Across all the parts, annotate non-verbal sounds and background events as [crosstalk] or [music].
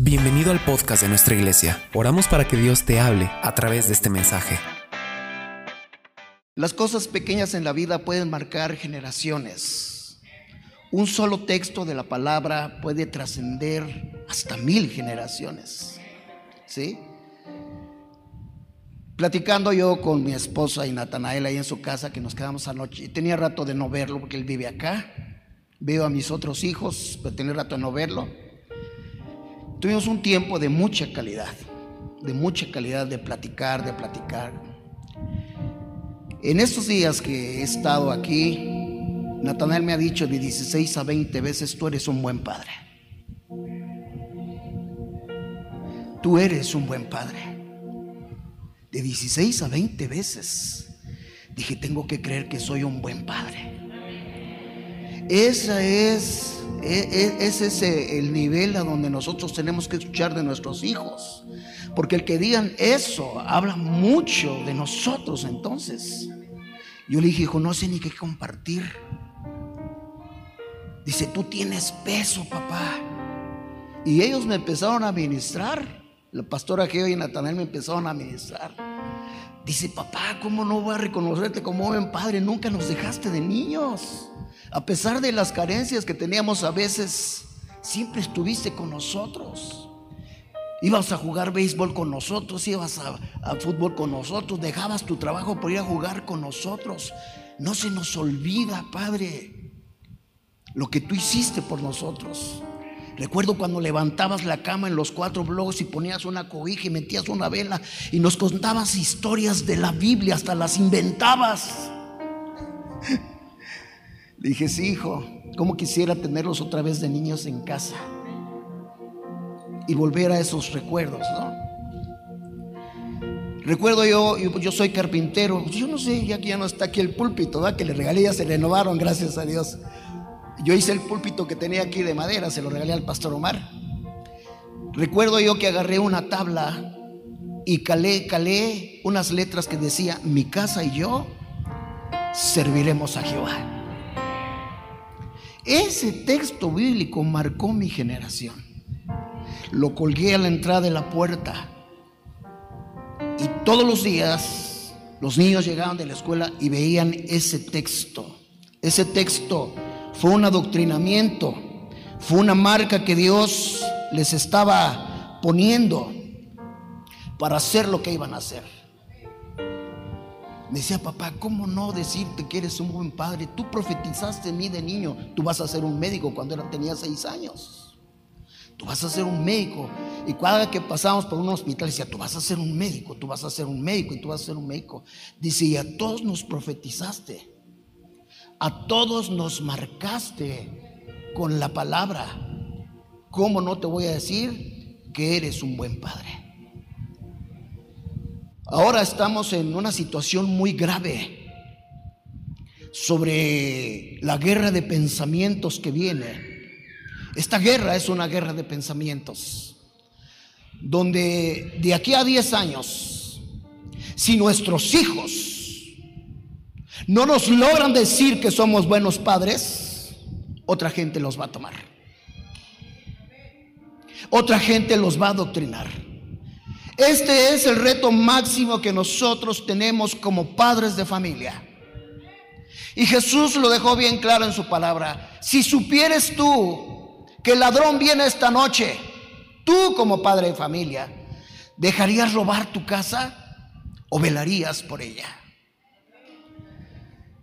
Bienvenido al podcast de nuestra iglesia. Oramos para que Dios te hable a través de este mensaje. Las cosas pequeñas en la vida pueden marcar generaciones. Un solo texto de la palabra puede trascender hasta mil generaciones. ¿Sí? Platicando yo con mi esposa y Natanael ahí en su casa, que nos quedamos anoche, tenía rato de no verlo porque él vive acá. Veo a mis otros hijos, pero tenía rato de no verlo. Tuvimos un tiempo de mucha calidad, de mucha calidad de platicar, de platicar. En estos días que he estado aquí, Natanael me ha dicho de 16 a 20 veces, tú eres un buen padre. Tú eres un buen padre. De 16 a 20 veces. Dije, tengo que creer que soy un buen padre. Esa es e, e, ese es el nivel a donde nosotros tenemos que escuchar de nuestros hijos. Porque el que digan eso habla mucho de nosotros entonces. Yo le dije, hijo, no sé ni qué compartir. Dice, tú tienes peso, papá. Y ellos me empezaron a ministrar. La pastora Geo y Natanael me empezaron a ministrar. Dice, papá, ¿cómo no voy a reconocerte como buen padre? Nunca nos dejaste de niños. A pesar de las carencias que teníamos a veces, siempre estuviste con nosotros. Ibas a jugar béisbol con nosotros, ibas a, fútbol con nosotros, dejabas tu trabajo por ir a jugar con nosotros. No se nos olvida, Padre, lo que tú hiciste por nosotros. Recuerdo cuando levantabas la cama en los cuatro bloques y ponías una cobija y metías una vela y nos contabas historias de la Biblia, hasta las inventabas. Le dije, sí, hijo, ¿cómo quisiera tenerlos otra vez de niños en casa? Y volver a esos recuerdos, ¿no? Recuerdo yo, yo, soy carpintero, yo no sé, ya que ya no está aquí el púlpito, ¿verdad? Que le regalé, ya se renovaron, gracias a Dios. Yo hice el púlpito que tenía aquí de madera, se lo regalé al pastor Omar. Recuerdo yo que agarré una tabla y calé, calé unas letras que decía, mi casa y yo serviremos a Jehová. Ese texto bíblico marcó mi generación. Lo colgué a la entrada de la puerta. Y todos los días los niños llegaban de la escuela y veían ese texto. Ese texto fue un adoctrinamiento, fue una marca que Dios les estaba poniendo para hacer lo que iban a hacer. Me decía, papá, ¿cómo no decirte que eres un buen padre? Tú profetizaste en mí de niño. Tú vas a ser un médico cuando tenía seis años. Tú vas a ser un médico. Y cada que pasamos por un hospital decía, tú vas a ser un médico, tú vas a ser un médico y tú vas a ser un médico. Dice, y a todos nos profetizaste. A todos nos marcaste con la palabra. ¿Cómo no te voy a decir que eres un buen padre? Ahora estamos en una situación muy grave sobre la guerra de pensamientos que viene. Esta guerra es una guerra de pensamientos, donde de aquí a 10 años, si nuestros hijos no nos logran decir que somos buenos padres, otra gente los va a tomar. Otra gente los va a adoctrinar. Este es el reto máximo que nosotros tenemos como padres de familia. Y Jesús lo dejó bien claro en su palabra. Si supieres tú que el ladrón viene esta noche, tú como padre de familia, ¿dejarías robar tu casa o velarías por ella?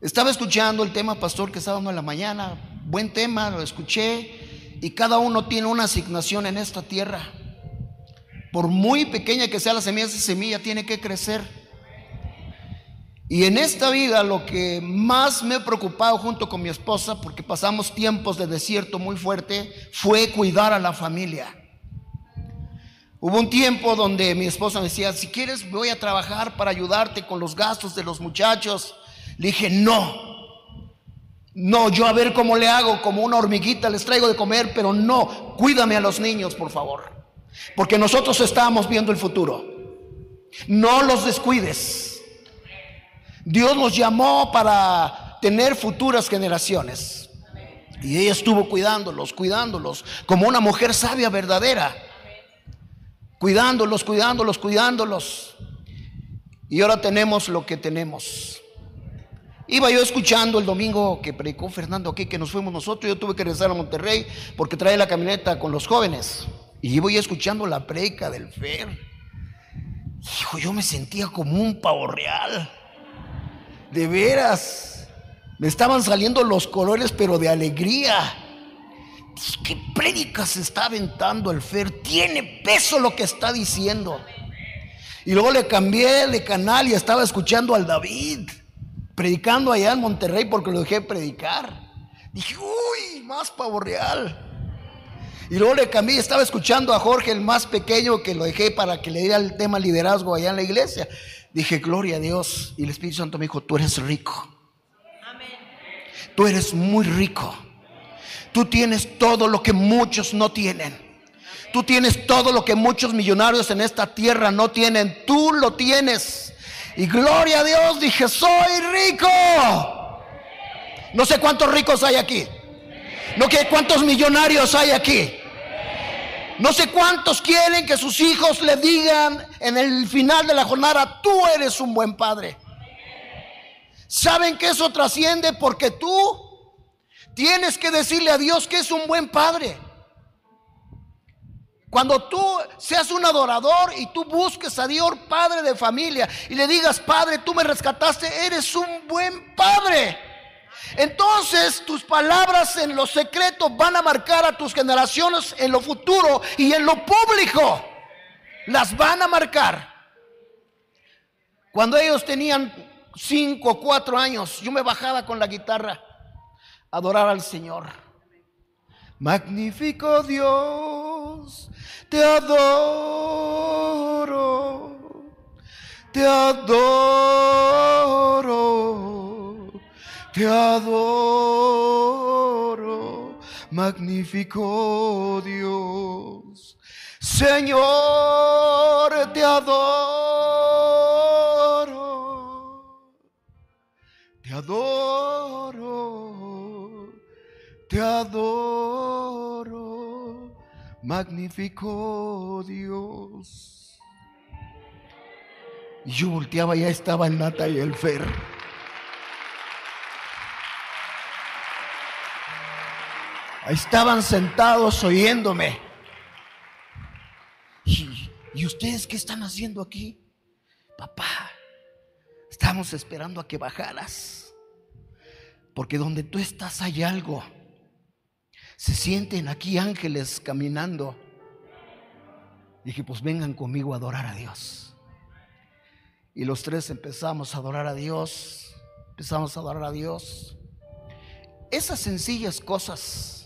Estaba escuchando el tema, pastor, que estaba en la mañana. Buen tema, lo escuché. Y cada uno tiene una asignación en esta tierra. Por muy pequeña que sea la semilla, esa semilla tiene que crecer. Y en esta vida lo que más me he preocupado junto con mi esposa, porque pasamos tiempos de desierto muy fuerte, fue cuidar a la familia. Hubo un tiempo donde mi esposa me decía, si quieres voy a trabajar para ayudarte con los gastos de los muchachos. Le dije, no, no, yo a ver cómo le hago, como una hormiguita les traigo de comer, pero no, cuídame a los niños, por favor. Porque nosotros estábamos viendo el futuro. No los descuides. Dios nos llamó para tener futuras generaciones. Y ella estuvo cuidándolos, cuidándolos, como una mujer sabia verdadera. cuidándolos, cuidándolos, cuidándolos. Y ahora tenemos lo que tenemos. Iba yo escuchando el domingo que predicó Fernando aquí, que nos fuimos nosotros. Yo tuve que regresar a Monterrey porque trae la camioneta con los jóvenes. Y yo escuchando la predica del Fer. Hijo, yo me sentía como un pavo real. De veras. Me estaban saliendo los colores, pero de alegría. ¿Qué prédica se está aventando el Fer? Tiene peso lo que está diciendo. Y luego le cambié de canal y estaba escuchando al David predicando allá en Monterrey porque lo dejé predicar. Dije, uy, más pavo real. Y luego le cambié, estaba escuchando a Jorge, el más pequeño, que lo dejé para que le diera el tema liderazgo allá en la iglesia. Dije, gloria a Dios. Y el Espíritu Santo me dijo, tú eres rico. Tú eres muy rico. Tú tienes todo lo que muchos no tienen. Tú tienes todo lo que muchos millonarios en esta tierra no tienen. Tú lo tienes. Y gloria a Dios, dije, soy rico. No sé cuántos ricos hay aquí. No sé cuántos millonarios hay aquí. No sé cuántos quieren que sus hijos le digan en el final de la jornada, tú eres un buen padre. Saben que eso trasciende porque tú tienes que decirle a Dios que es un buen padre. Cuando tú seas un adorador y tú busques a Dios, padre de familia, y le digas, Padre, tú me rescataste, eres un buen padre. Entonces tus palabras en lo secreto van a marcar a tus generaciones en lo futuro y en lo público. Las van a marcar. Cuando ellos tenían cinco o cuatro años, yo me bajaba con la guitarra a adorar al Señor. Magnífico Dios, te adoro, te adoro, te adoro, magnífico Dios. Señor, te adoro, te adoro, te adoro magnífico Dios. Yo volteaba, ya estaba el Nata y el Fer. Estaban sentados oyéndome. ¿Y, ¿Y ustedes qué están haciendo aquí? Papá, estamos esperando a que bajaras. Porque donde tú estás hay algo. Se sienten aquí ángeles caminando. Dije, pues vengan conmigo a adorar a Dios. Y los tres empezamos a adorar a Dios. Empezamos a adorar a Dios. Esas sencillas cosas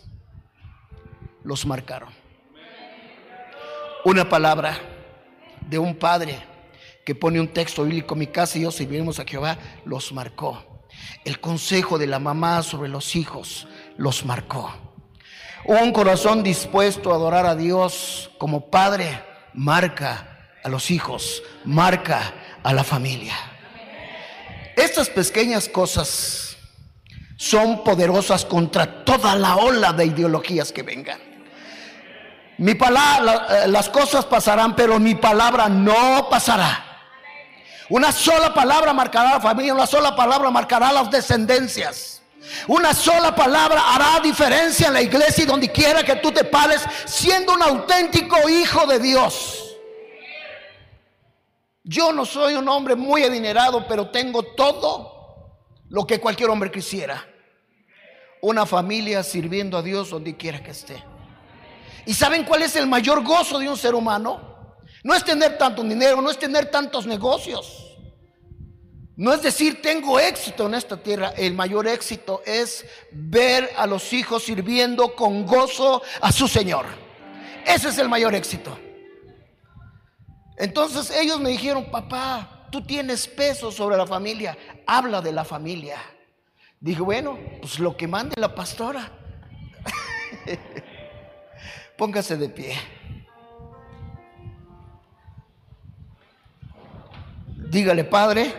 los marcaron. Una palabra de un padre que pone un texto bíblico, mi casa y yo serviremos a Jehová, los marcó. El consejo de la mamá sobre los hijos los marcó. Un corazón dispuesto a adorar a Dios como padre marca a los hijos, marca a la familia. Estas pequeñas cosas son poderosas contra toda la ola de ideologías que vengan. Mi palabra, las cosas pasarán, pero mi palabra no pasará. Una sola palabra marcará a la familia, una sola palabra marcará a las descendencias. Una sola palabra hará diferencia en la iglesia y donde quiera que tú te pares, siendo un auténtico hijo de Dios. Yo no soy un hombre muy adinerado, pero tengo todo lo que cualquier hombre quisiera. Una familia sirviendo a Dios donde quiera que esté. ¿Y saben cuál es el mayor gozo de un ser humano? No es tener tanto dinero, no es tener tantos negocios. No es decir, tengo éxito en esta tierra. El mayor éxito es ver a los hijos sirviendo con gozo a su Señor. Ese es el mayor éxito. Entonces ellos me dijeron, papá, tú tienes peso sobre la familia, habla de la familia. Dije, bueno, pues lo que mande la pastora. [laughs] Póngase de pie. Dígale, Padre,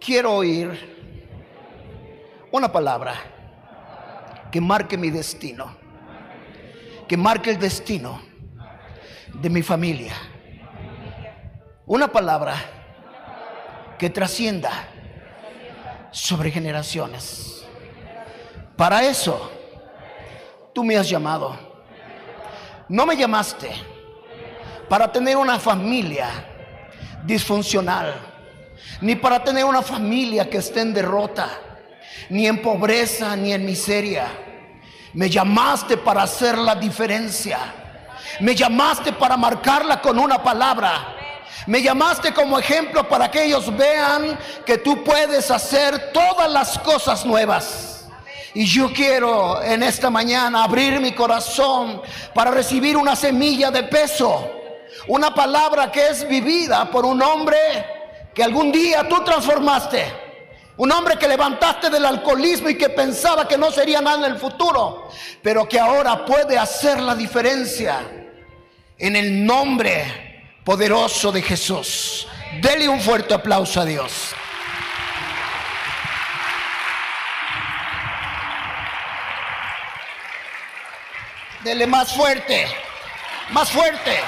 quiero oír una palabra que marque mi destino, que marque el destino de mi familia. Una palabra que trascienda sobre generaciones. Para eso tú me has llamado. No me llamaste para tener una familia disfuncional, ni para tener una familia que esté en derrota, ni en pobreza, ni en miseria. Me llamaste para hacer la diferencia. Me llamaste para marcarla con una palabra. Me llamaste como ejemplo para que ellos vean que tú puedes hacer todas las cosas nuevas. Y yo quiero en esta mañana abrir mi corazón para recibir una semilla de peso. Una palabra que es vivida por un hombre que algún día tú transformaste. Un hombre que levantaste del alcoholismo y que pensaba que no sería nada en el futuro, pero que ahora puede hacer la diferencia en el nombre poderoso de Jesús. Dele un fuerte aplauso a Dios. Dele más fuerte, más fuerte.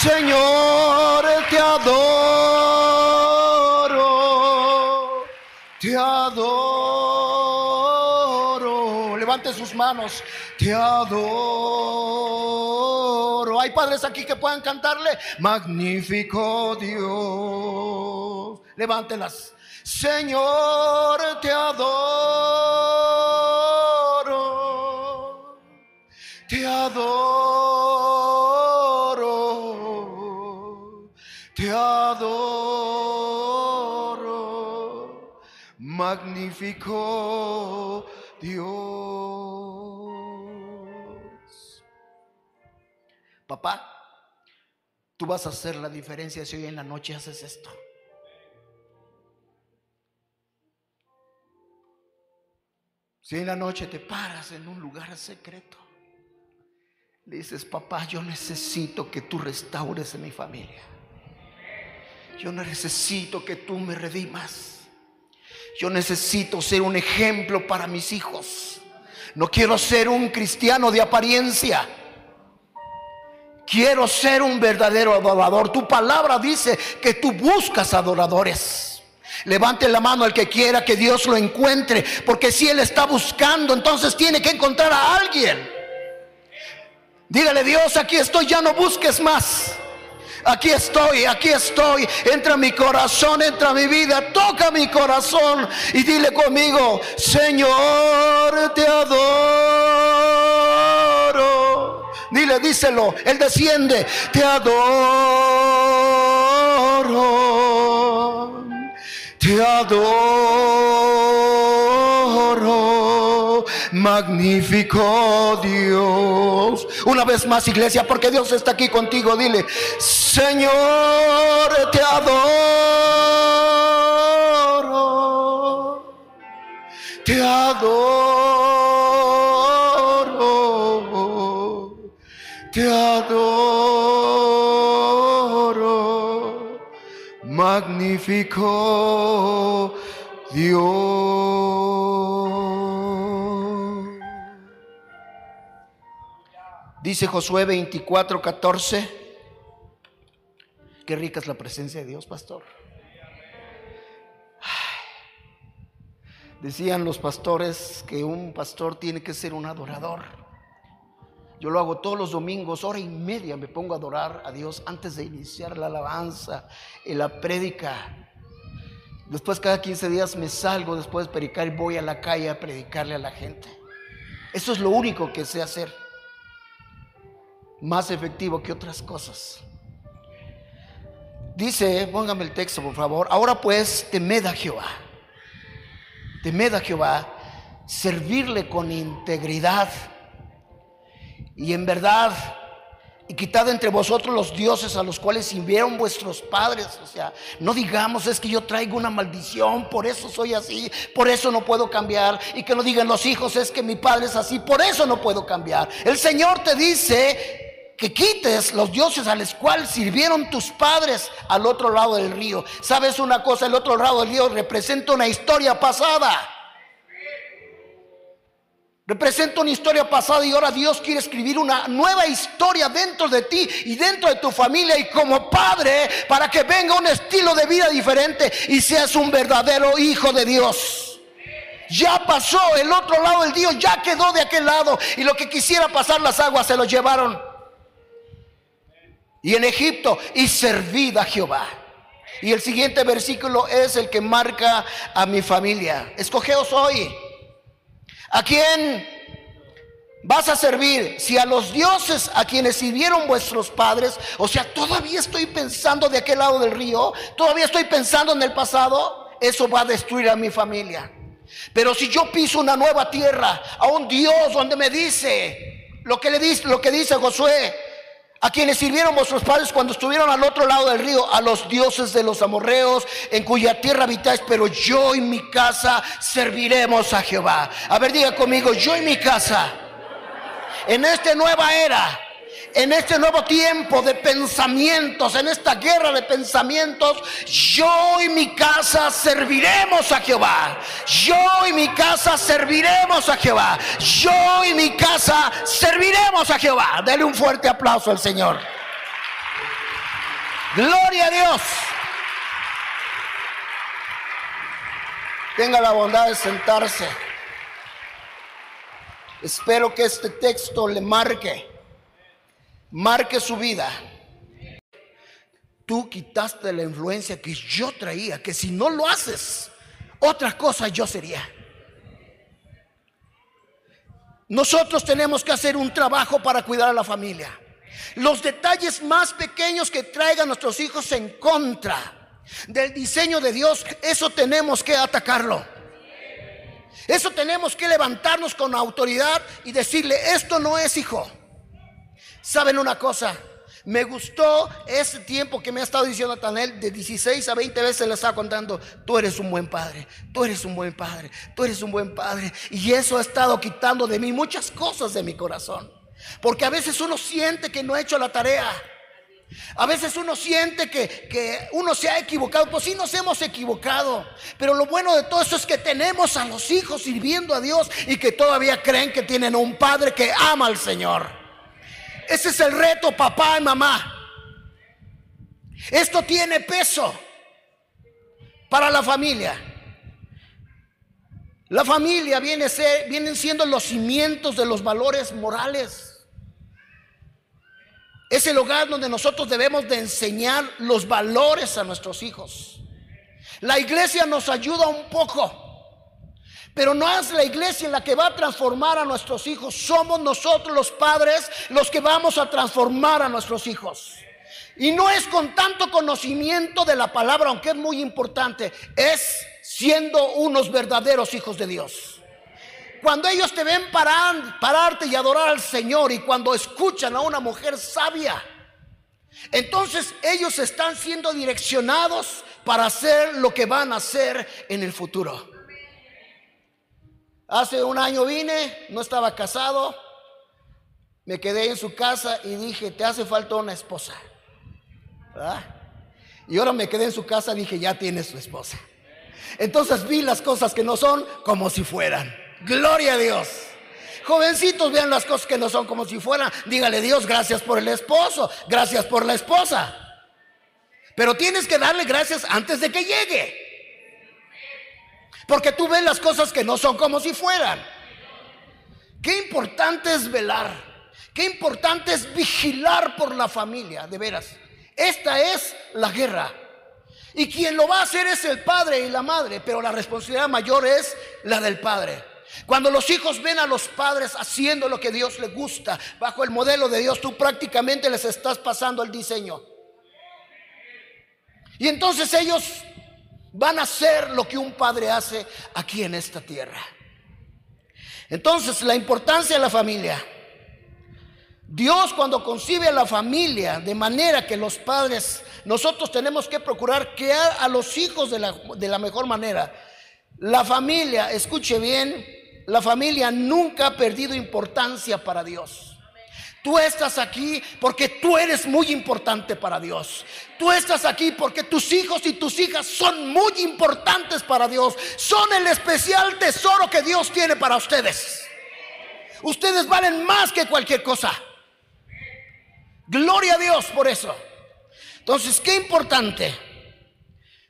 Señor, te adoro, te adoro. Levante sus manos, te adoro. Hay padres aquí que puedan cantarle, magnífico Dios. Levántelas. Señor, te adoro. Te adoro. Te adoro. Magnífico Dios. Papá, tú vas a hacer la diferencia si hoy en la noche haces esto. Si en la noche te paras en un lugar secreto, dices, papá, yo necesito que tú restaures mi familia. Yo necesito que tú me redimas. Yo necesito ser un ejemplo para mis hijos. No quiero ser un cristiano de apariencia. Quiero ser un verdadero adorador. Tu palabra dice que tú buscas adoradores. Levante la mano el que quiera que Dios lo encuentre. Porque si Él está buscando, entonces tiene que encontrar a alguien. Dígale Dios, aquí estoy, ya no busques más. Aquí estoy, aquí estoy. Entra mi corazón, entra mi vida, toca mi corazón y dile conmigo, Señor, te adoro. Dile, díselo. Él desciende. Te adoro. Te adoro. Magnífico Dios. Una vez más, iglesia, porque Dios está aquí contigo. Dile, Señor, te adoro. Te adoro te adoro, magnífico Dios. Dice Josué 24, 14. Qué rica es la presencia de Dios, pastor. Decían los pastores que un pastor tiene que ser un adorador. Yo lo hago todos los domingos, hora y media me pongo a adorar a Dios antes de iniciar la alabanza y la prédica. Después cada 15 días me salgo después de predicar y voy a la calle a predicarle a la gente. Eso es lo único que sé hacer. Más efectivo que otras cosas. Dice, póngame el texto por favor. Ahora pues, temed a Jehová. Temed a Jehová. Servirle con integridad y en verdad, y quitad entre vosotros los dioses a los cuales sirvieron vuestros padres. O sea, no digamos es que yo traigo una maldición, por eso soy así, por eso no puedo cambiar. Y que no digan los hijos es que mi padre es así, por eso no puedo cambiar. El Señor te dice que quites los dioses a los cuales sirvieron tus padres al otro lado del río. ¿Sabes una cosa? El otro lado del río representa una historia pasada. Representa una historia pasada y ahora Dios quiere escribir una nueva historia dentro de ti y dentro de tu familia y como padre para que venga un estilo de vida diferente y seas un verdadero hijo de Dios. Ya pasó el otro lado del Dios, ya quedó de aquel lado y lo que quisiera pasar las aguas se lo llevaron. Y en Egipto y servid a Jehová. Y el siguiente versículo es el que marca a mi familia. Escogeos hoy ¿A quién vas a servir? Si a los dioses a quienes sirvieron vuestros padres, o sea, todavía estoy pensando de aquel lado del río, todavía estoy pensando en el pasado, eso va a destruir a mi familia. Pero si yo piso una nueva tierra, a un Dios donde me dice lo que le dice, lo que dice Josué, a quienes sirvieron vuestros padres cuando estuvieron al otro lado del río, a los dioses de los amorreos, en cuya tierra habitáis, pero yo y mi casa serviremos a Jehová. A ver, diga conmigo, yo y mi casa, en esta nueva era, en este nuevo tiempo de pensamientos, en esta guerra de pensamientos, yo y mi casa serviremos a Jehová. Yo y mi casa serviremos a Jehová. Yo y mi casa serviremos a Jehová. Dele un fuerte aplauso al Señor. Gloria a Dios. Tenga la bondad de sentarse. Espero que este texto le marque marque su vida. Tú quitaste la influencia que yo traía, que si no lo haces, otra cosa yo sería. Nosotros tenemos que hacer un trabajo para cuidar a la familia. Los detalles más pequeños que traigan nuestros hijos en contra del diseño de Dios, eso tenemos que atacarlo. Eso tenemos que levantarnos con autoridad y decirle, esto no es hijo. ¿Saben una cosa? Me gustó ese tiempo que me ha estado diciendo Natanel, de 16 a 20 veces le estaba contando, tú eres un buen padre, tú eres un buen padre, tú eres un buen padre. Y eso ha estado quitando de mí muchas cosas de mi corazón. Porque a veces uno siente que no ha hecho la tarea. A veces uno siente que, que, uno se ha equivocado, pues sí nos hemos equivocado, pero lo bueno de todo eso es que tenemos a los hijos sirviendo a Dios y que todavía creen que tienen un padre que ama al Señor. Ese es el reto, papá y mamá. Esto tiene peso para la familia. La familia viene ser, vienen siendo los cimientos de los valores morales. Es el hogar donde nosotros debemos de enseñar los valores a nuestros hijos. La iglesia nos ayuda un poco, pero no es la iglesia la que va a transformar a nuestros hijos. Somos nosotros los padres los que vamos a transformar a nuestros hijos. Y no es con tanto conocimiento de la palabra, aunque es muy importante, es siendo unos verdaderos hijos de Dios. Cuando ellos te ven parar, pararte y adorar al Señor y cuando escuchan a una mujer sabia, entonces ellos están siendo direccionados para hacer lo que van a hacer en el futuro. Hace un año vine, no estaba casado, me quedé en su casa y dije, te hace falta una esposa. Y ahora me quedé en su casa y dije, ya tienes su esposa. Entonces vi las cosas que no son como si fueran. Gloria a Dios. Jovencitos, vean las cosas que no son como si fueran. Dígale Dios, gracias por el esposo, gracias por la esposa. Pero tienes que darle gracias antes de que llegue. Porque tú ves las cosas que no son como si fueran. Qué importante es velar. Qué importante es vigilar por la familia, de veras. Esta es la guerra. Y quien lo va a hacer es el padre y la madre, pero la responsabilidad mayor es la del padre. Cuando los hijos ven a los padres haciendo lo que Dios les gusta, bajo el modelo de Dios, tú prácticamente les estás pasando el diseño. Y entonces ellos van a hacer lo que un padre hace aquí en esta tierra. Entonces, la importancia de la familia. Dios cuando concibe a la familia de manera que los padres, nosotros tenemos que procurar crear a los hijos de la, de la mejor manera. La familia, escuche bien, la familia nunca ha perdido importancia para Dios. Tú estás aquí porque tú eres muy importante para Dios. Tú estás aquí porque tus hijos y tus hijas son muy importantes para Dios. Son el especial tesoro que Dios tiene para ustedes. Ustedes valen más que cualquier cosa. Gloria a Dios por eso. Entonces, qué importante.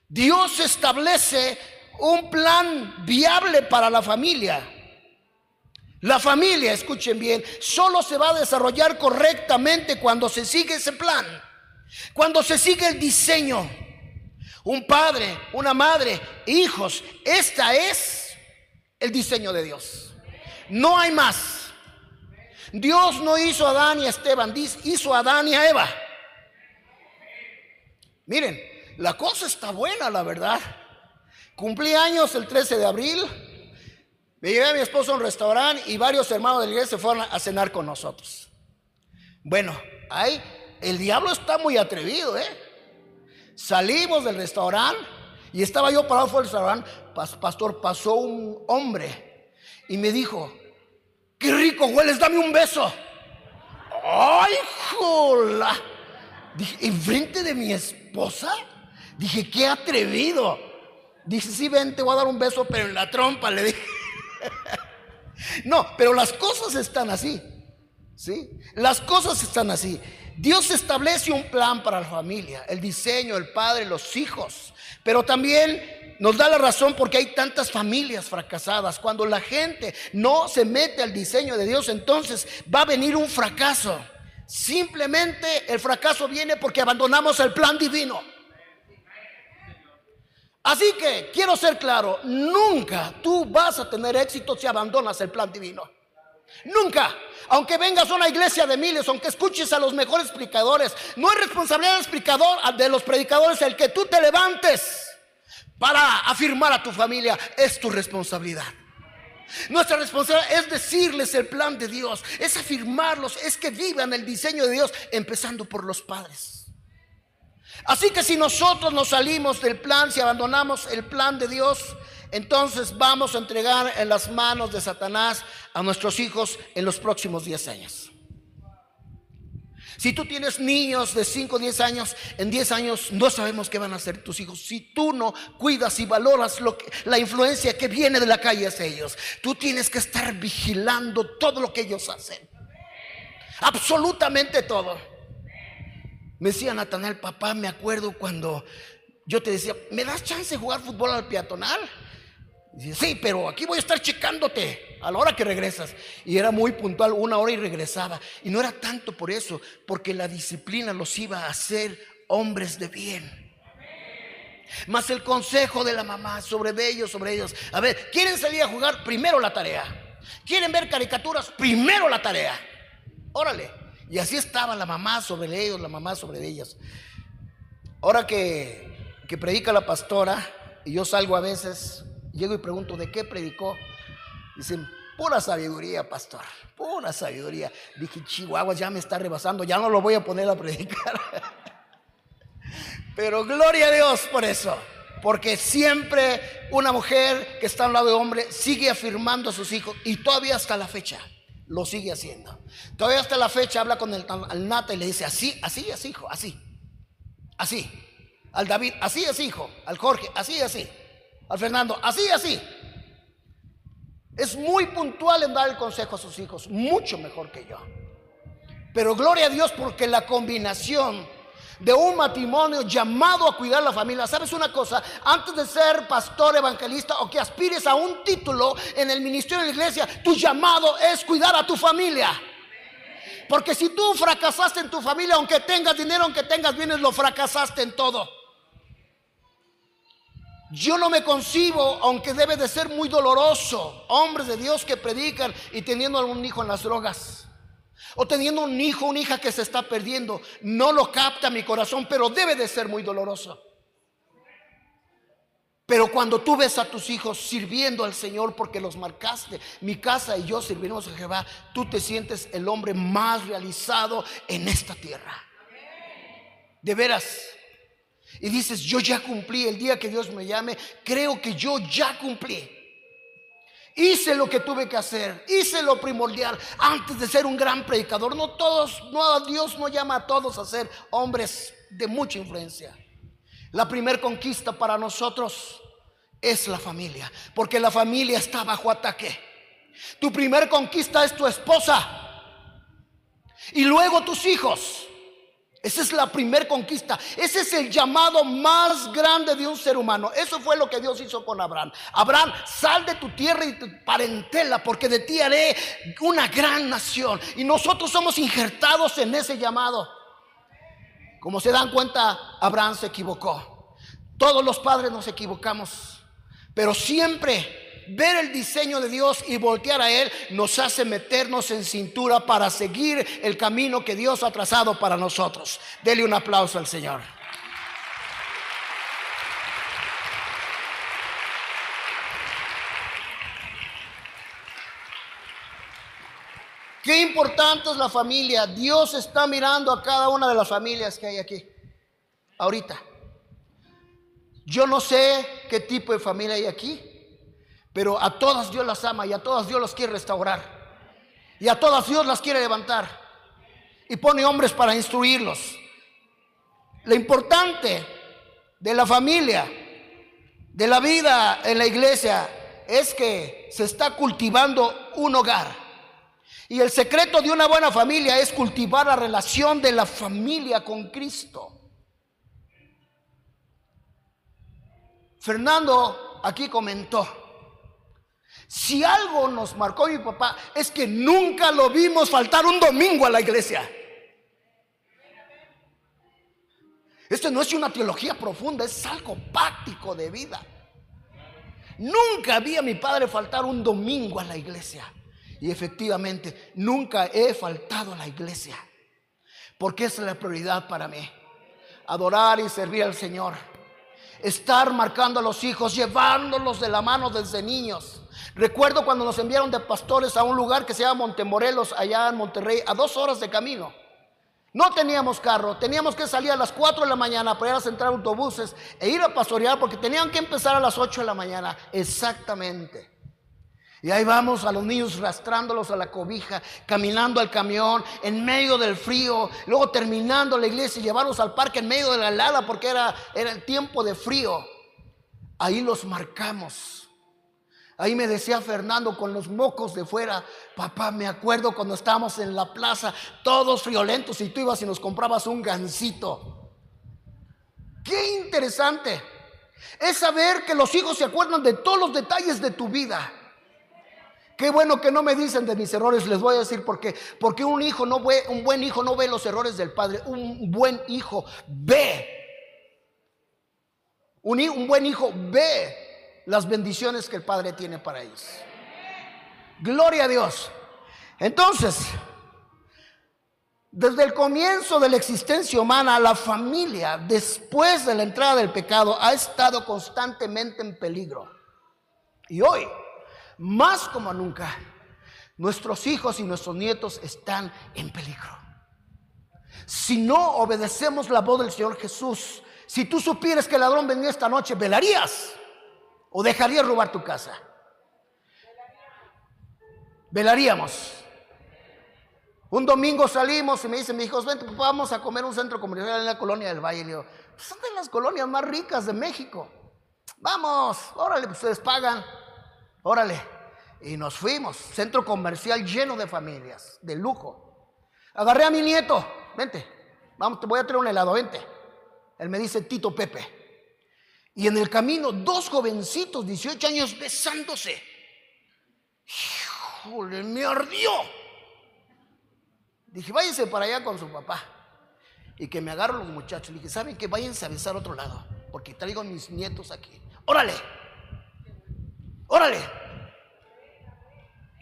Dios establece un plan viable para la familia. La familia, escuchen bien, solo se va a desarrollar correctamente cuando se sigue ese plan, cuando se sigue el diseño. Un padre, una madre, hijos, esta es el diseño de Dios. No hay más. Dios no hizo a Adán y a Esteban, hizo a Adán y a Eva. Miren, la cosa está buena, la verdad. Cumplí años el 13 de abril. Me llevé a mi esposo a un restaurante y varios hermanos de la iglesia se fueron a cenar con nosotros. Bueno, ahí el diablo está muy atrevido, ¿eh? Salimos del restaurante y estaba yo parado fuera del restaurante. Pastor, pasó un hombre y me dijo: Qué rico hueles, dame un beso. ¡Ay, jola! Dije, enfrente de mi esposa. Dije, qué atrevido. Dice, sí, ven, te voy a dar un beso, pero en la trompa, le dije. [laughs] no, pero las cosas están así. ¿Sí? Las cosas están así. Dios establece un plan para la familia, el diseño, el padre, los hijos. Pero también nos da la razón porque hay tantas familias fracasadas. Cuando la gente no se mete al diseño de Dios, entonces va a venir un fracaso. Simplemente el fracaso viene porque abandonamos el plan divino. Así que quiero ser claro, nunca tú vas a tener éxito si abandonas el plan divino. Nunca. Aunque vengas a una iglesia de miles, aunque escuches a los mejores explicadores, no es responsabilidad del explicador, de los predicadores el que tú te levantes para afirmar a tu familia. Es tu responsabilidad. Nuestra responsabilidad es decirles el plan de Dios, es afirmarlos, es que vivan el diseño de Dios, empezando por los padres. Así que si nosotros nos salimos del plan, si abandonamos el plan de Dios, entonces vamos a entregar en las manos de Satanás a nuestros hijos en los próximos 10 años. Si tú tienes niños de 5 o 10 años, en 10 años no sabemos qué van a hacer tus hijos. Si tú no cuidas y valoras lo que, la influencia que viene de la calle hacia ellos, tú tienes que estar vigilando todo lo que ellos hacen. Absolutamente todo. Me decía Natanael, papá, me acuerdo cuando yo te decía, ¿me das chance de jugar fútbol al peatonal? Sí, pero aquí voy a estar checándote a la hora que regresas. Y era muy puntual, una hora y regresaba. Y no era tanto por eso, porque la disciplina los iba a hacer hombres de bien. Más el consejo de la mamá sobre ellos, sobre ellos. A ver, ¿quieren salir a jugar? Primero la tarea. ¿Quieren ver caricaturas? Primero la tarea. Órale. Y así estaba la mamá sobre ellos, la mamá sobre ellas. Ahora que, que predica la pastora, y yo salgo a veces, llego y pregunto, ¿de qué predicó? Dicen, pura sabiduría, pastor, pura sabiduría. Dije, Chihuahua ya me está rebasando, ya no lo voy a poner a predicar. [laughs] Pero gloria a Dios por eso. Porque siempre una mujer que está al lado de hombre sigue afirmando a sus hijos y todavía hasta la fecha lo sigue haciendo. Todavía hasta la fecha habla con el al Nata y le dice, así, así es hijo, así, así. Al David, así es hijo. Al Jorge, así, así. Al Fernando, así, así. Es muy puntual en dar el consejo a sus hijos, mucho mejor que yo. Pero gloria a Dios porque la combinación de un matrimonio llamado a cuidar la familia. ¿Sabes una cosa? Antes de ser pastor evangelista o que aspires a un título en el ministerio de la iglesia, tu llamado es cuidar a tu familia. Porque si tú fracasaste en tu familia, aunque tengas dinero, aunque tengas bienes, lo fracasaste en todo. Yo no me concibo, aunque debe de ser muy doloroso, hombres de Dios que predican y teniendo algún hijo en las drogas. O teniendo un hijo, una hija que se está perdiendo. No lo capta mi corazón, pero debe de ser muy doloroso. Pero cuando tú ves a tus hijos sirviendo al Señor porque los marcaste, mi casa y yo servimos a Jehová, tú te sientes el hombre más realizado en esta tierra. De veras. Y dices, yo ya cumplí el día que Dios me llame, creo que yo ya cumplí. Hice lo que tuve que hacer, hice lo primordial antes de ser un gran predicador. No todos, no Dios no llama a todos a ser hombres de mucha influencia. La primer conquista para nosotros es la familia, porque la familia está bajo ataque. Tu primer conquista es tu esposa. Y luego tus hijos. Esa es la primer conquista. Ese es el llamado más grande de un ser humano. Eso fue lo que Dios hizo con Abraham. Abraham, sal de tu tierra y tu parentela, porque de ti haré una gran nación. Y nosotros somos injertados en ese llamado. Como se dan cuenta, Abraham se equivocó. Todos los padres nos equivocamos. Pero siempre ver el diseño de Dios y voltear a Él nos hace meternos en cintura para seguir el camino que Dios ha trazado para nosotros. Dele un aplauso al Señor. Qué importante es la familia. Dios está mirando a cada una de las familias que hay aquí. Ahorita. Yo no sé qué tipo de familia hay aquí. Pero a todas Dios las ama y a todas Dios las quiere restaurar. Y a todas Dios las quiere levantar. Y pone hombres para instruirlos. Lo importante de la familia, de la vida en la iglesia, es que se está cultivando un hogar. Y el secreto de una buena familia es cultivar la relación de la familia con Cristo. Fernando aquí comentó, si algo nos marcó mi papá es que nunca lo vimos faltar un domingo a la iglesia. Esto no es una teología profunda, es algo práctico de vida. Nunca vi a mi padre faltar un domingo a la iglesia. Y efectivamente, nunca he faltado a la iglesia. Porque esa es la prioridad para mí. Adorar y servir al Señor. Estar marcando a los hijos, llevándolos de la mano desde niños Recuerdo cuando nos enviaron de pastores a un lugar que se llama Montemorelos, allá en Monterrey, a dos horas de camino. No teníamos carro, teníamos que salir a las 4 de la mañana para ir a centrar autobuses e ir a pastorear porque tenían que empezar a las 8 de la mañana, exactamente. Y ahí vamos a los niños rastrándolos a la cobija, caminando al camión en medio del frío, luego terminando la iglesia y llevarlos al parque en medio de la helada porque era, era el tiempo de frío. Ahí los marcamos. Ahí me decía Fernando con los mocos de fuera, papá, me acuerdo cuando estábamos en la plaza, todos friolentos y tú ibas y nos comprabas un gansito. Qué interesante es saber que los hijos se acuerdan de todos los detalles de tu vida. Qué bueno que no me dicen de mis errores, les voy a decir por qué. Porque un hijo no ve, un buen hijo no ve los errores del padre, un buen hijo ve. Un, un buen hijo ve las bendiciones que el Padre tiene para ellos. Gloria a Dios. Entonces, desde el comienzo de la existencia humana, la familia, después de la entrada del pecado, ha estado constantemente en peligro. Y hoy, más como nunca, nuestros hijos y nuestros nietos están en peligro. Si no obedecemos la voz del Señor Jesús, si tú supieras que el ladrón venía esta noche, velarías. ¿O dejaría robar tu casa? Velaríamos. Un domingo salimos y me dicen mis hijos, vente, vamos a comer un centro comercial en la colonia del Valle. Y digo, pues, son de las colonias más ricas de México. Vamos, órale, pues, ustedes pagan. Órale. Y nos fuimos, centro comercial lleno de familias, de lujo. Agarré a mi nieto, vente, vamos, te voy a traer un helado, vente. Él me dice Tito Pepe. Y en el camino, dos jovencitos, 18 años, besándose. Híjole, me ardió. Dije, váyanse para allá con su papá. Y que me agarro los muchachos. Dije, ¿saben que Váyanse a besar a otro lado. Porque traigo a mis nietos aquí. Órale. Órale.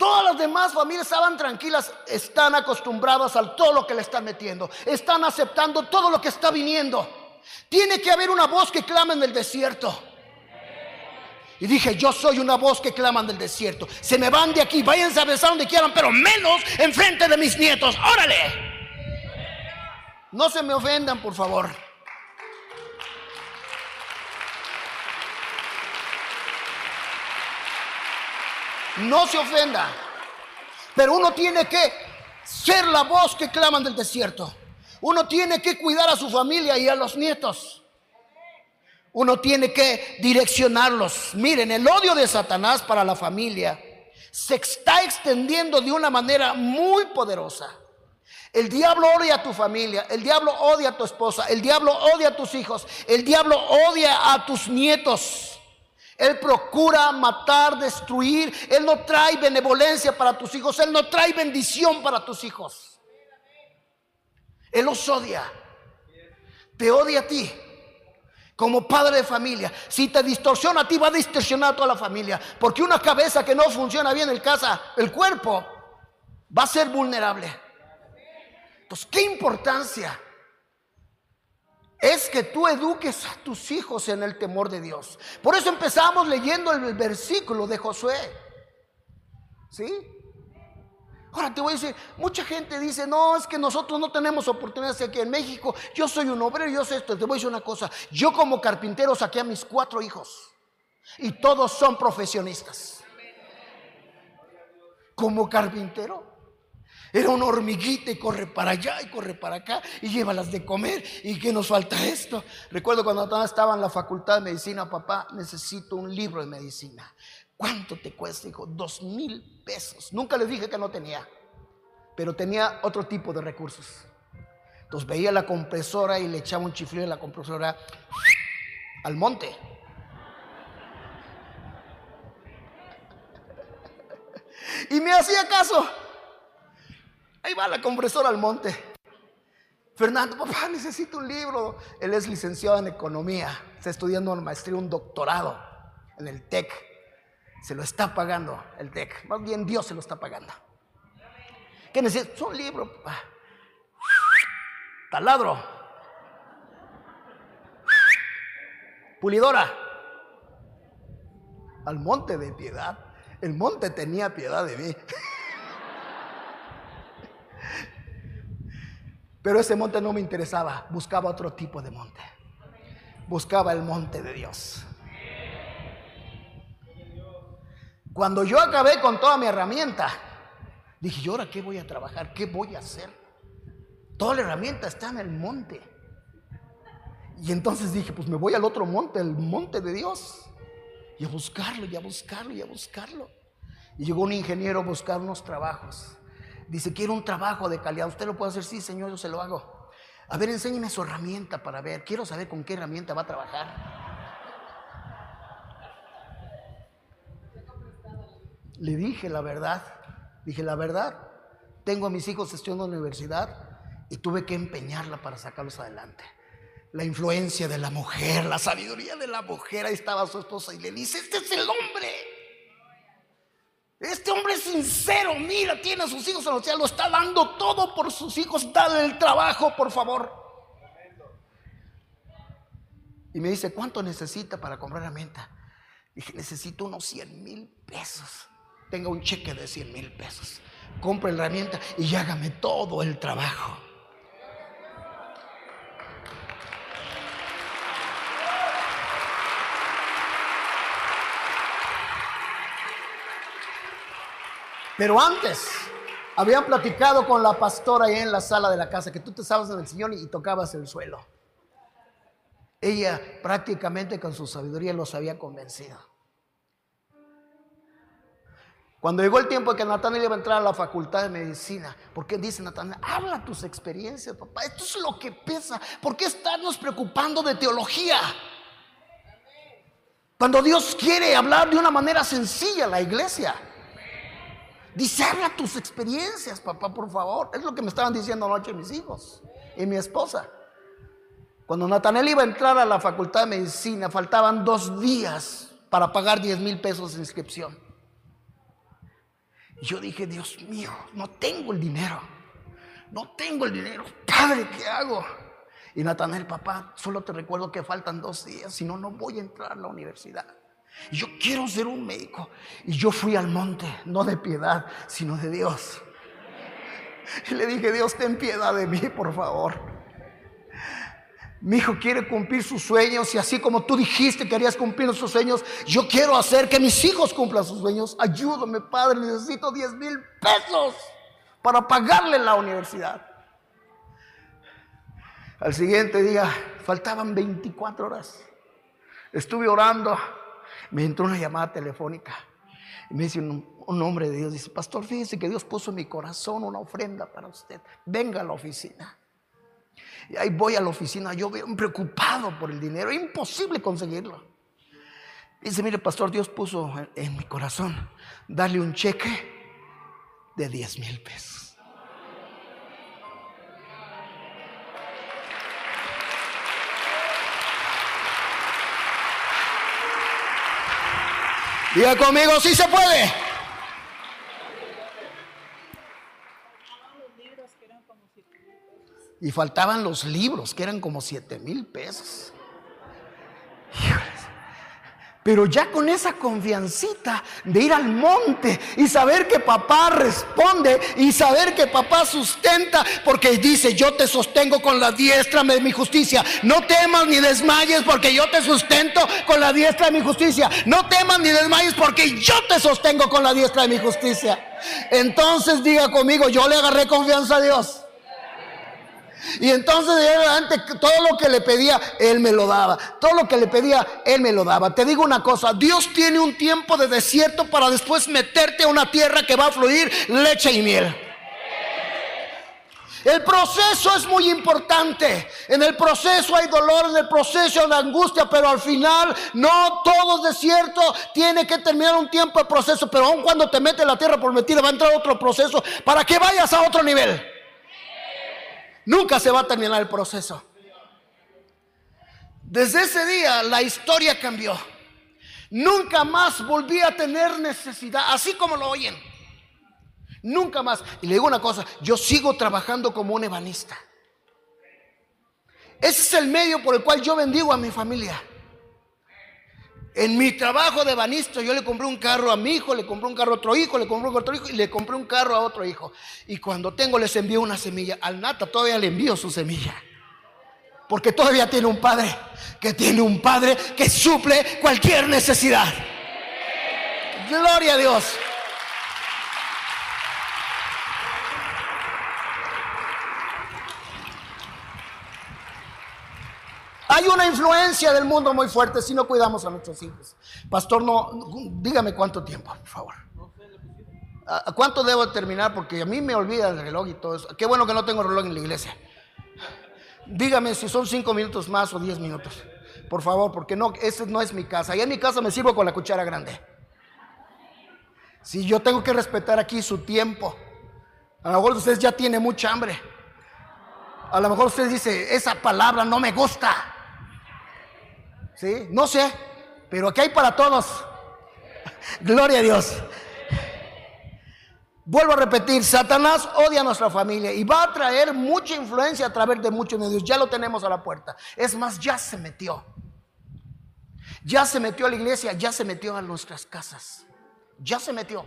Todas las demás familias estaban tranquilas, están acostumbradas a todo lo que le están metiendo, están aceptando todo lo que está viniendo. Tiene que haber una voz que clama en el desierto. Y dije, yo soy una voz que clama en el desierto. Se me van de aquí, váyanse a besar donde quieran, pero menos enfrente de mis nietos. Órale. No se me ofendan, por favor. No se ofenda. Pero uno tiene que ser la voz que claman del desierto. Uno tiene que cuidar a su familia y a los nietos. Uno tiene que direccionarlos. Miren, el odio de Satanás para la familia se está extendiendo de una manera muy poderosa. El diablo odia a tu familia, el diablo odia a tu esposa, el diablo odia a tus hijos, el diablo odia a tus nietos. Él procura matar, destruir. Él no trae benevolencia para tus hijos, Él no trae bendición para tus hijos. Él los odia. Te odia a ti como padre de familia. Si te distorsiona a ti, va a distorsionar a toda la familia. Porque una cabeza que no funciona bien en casa, el cuerpo, va a ser vulnerable. Entonces, ¿qué importancia? Es que tú eduques a tus hijos en el temor de Dios. Por eso empezamos leyendo el versículo de Josué. ¿Sí? Ahora te voy a decir, mucha gente dice, no, es que nosotros no tenemos oportunidades aquí en México. Yo soy un obrero, yo sé esto. Te voy a decir una cosa. Yo como carpintero saqué a mis cuatro hijos. Y todos son profesionistas. Como carpintero. Era una hormiguita y corre para allá y corre para acá y llévalas de comer. ¿Y que nos falta esto? Recuerdo cuando estaba en la facultad de medicina, papá, necesito un libro de medicina. ¿Cuánto te cuesta? Dijo, dos mil pesos. Nunca les dije que no tenía, pero tenía otro tipo de recursos. Entonces veía la compresora y le echaba un chiflido de la compresora al monte. Y me hacía caso. Ahí va la compresora al monte. Fernando, papá, necesito un libro. Él es licenciado en economía. Está estudiando una maestría, un doctorado en el TEC. Se lo está pagando el TEC. Más bien Dios se lo está pagando. ¿Qué necesita? Un libro. Taladro. Pulidora. Al monte de piedad. El monte tenía piedad de mí. [laughs] Pero ese monte no me interesaba. Buscaba otro tipo de monte. Buscaba el monte de Dios. Cuando yo acabé con toda mi herramienta, dije, ¿y ahora qué voy a trabajar? ¿Qué voy a hacer? Toda la herramienta está en el monte. Y entonces dije, pues me voy al otro monte, el monte de Dios. Y a buscarlo, y a buscarlo, y a buscarlo. Y llegó un ingeniero a buscar unos trabajos. Dice, quiero un trabajo de calidad. ¿Usted lo puede hacer? Sí, señor, yo se lo hago. A ver, enséñeme su herramienta para ver. Quiero saber con qué herramienta va a trabajar. Le dije la verdad. Dije la verdad. Tengo a mis hijos estudiando en la universidad y tuve que empeñarla para sacarlos adelante. La influencia de la mujer, la sabiduría de la mujer. Ahí estaba su esposa y le dice, este es el hombre. Este hombre es sincero, mira, tiene a sus hijos en los lo está dando todo por sus hijos, dale el trabajo, por favor. Y me dice, ¿cuánto necesita para comprar la menta? Dije, necesito unos 100 mil pesos tenga un cheque de 100 mil pesos. Compre la herramienta y hágame todo el trabajo. Pero antes, habían platicado con la pastora ahí en la sala de la casa que tú te estabas en el sillón y tocabas el suelo. Ella prácticamente con su sabiduría los había convencido. Cuando llegó el tiempo de que Natanael iba a entrar a la facultad de medicina, ¿por qué dice Natanael? Habla tus experiencias, papá. Esto es lo que pesa. ¿Por qué estarnos preocupando de teología? Cuando Dios quiere hablar de una manera sencilla a la iglesia. Habla tus experiencias, papá, por favor. Es lo que me estaban diciendo anoche mis hijos y mi esposa. Cuando Natanael iba a entrar a la facultad de medicina, faltaban dos días para pagar 10 mil pesos de inscripción. Y yo dije, Dios mío, no tengo el dinero. No tengo el dinero. Padre, ¿qué hago? Y Natanael, papá, solo te recuerdo que faltan dos días, si no, no voy a entrar a la universidad. Yo quiero ser un médico. Y yo fui al monte, no de piedad, sino de Dios. Y le dije, Dios, ten piedad de mí, por favor. Mi hijo quiere cumplir sus sueños y así como tú dijiste que querías cumplir sus sueños, yo quiero hacer que mis hijos cumplan sus sueños. Ayúdame, Padre, necesito 10 mil pesos para pagarle la universidad. Al siguiente día, faltaban 24 horas. Estuve orando, me entró una llamada telefónica. Y me dice un, un hombre de Dios, dice, pastor, fíjese que Dios puso en mi corazón una ofrenda para usted. Venga a la oficina. Y ahí voy a la oficina, yo veo preocupado por el dinero, imposible conseguirlo. Dice, mire, pastor, Dios puso en mi corazón darle un cheque de 10 mil pesos. Diga conmigo, si se puede. Y faltaban los libros, que eran como 7 mil pesos. Pero ya con esa confiancita de ir al monte y saber que papá responde y saber que papá sustenta, porque dice, yo te sostengo con la diestra de mi justicia. No temas ni desmayes porque yo te sustento con la diestra de mi justicia. No temas ni desmayes porque yo te sostengo con la diestra de mi justicia. Entonces diga conmigo, yo le agarré confianza a Dios. Y entonces de adelante todo lo que le pedía, Él me lo daba. Todo lo que le pedía, Él me lo daba. Te digo una cosa, Dios tiene un tiempo de desierto para después meterte a una tierra que va a fluir leche y miel. El proceso es muy importante. En el proceso hay dolor, en el proceso hay angustia, pero al final no todo es desierto. Tiene que terminar un tiempo de proceso, pero aun cuando te mete la tierra prometida va a entrar otro proceso para que vayas a otro nivel. Nunca se va a terminar el proceso. Desde ese día la historia cambió. Nunca más volví a tener necesidad, así como lo oyen. Nunca más. Y le digo una cosa, yo sigo trabajando como un ebanista. Ese es el medio por el cual yo bendigo a mi familia. En mi trabajo de banista yo le compré un carro a mi hijo, le compré un carro a otro hijo, le compré un otro hijo y le compré un carro a otro hijo. Y cuando tengo les envío una semilla. Al Nata todavía le envío su semilla. Porque todavía tiene un padre que tiene un padre que suple cualquier necesidad. Gloria a Dios. Hay una influencia del mundo muy fuerte si no cuidamos a nuestros hijos. Pastor, no, dígame cuánto tiempo, por favor. ¿A cuánto debo terminar? Porque a mí me olvida el reloj y todo eso. Qué bueno que no tengo reloj en la iglesia. Dígame si son cinco minutos más o diez minutos. Por favor, porque no, esa no es mi casa. Y en mi casa me sirvo con la cuchara grande. Si yo tengo que respetar aquí su tiempo. A lo mejor usted ya tiene mucha hambre. A lo mejor usted dice, esa palabra no me gusta. ¿Sí? No sé, pero aquí hay para todos. Gloria a Dios. Vuelvo a repetir, Satanás odia a nuestra familia y va a traer mucha influencia a través de muchos medios. Ya lo tenemos a la puerta. Es más, ya se metió. Ya se metió a la iglesia, ya se metió a nuestras casas. Ya se metió.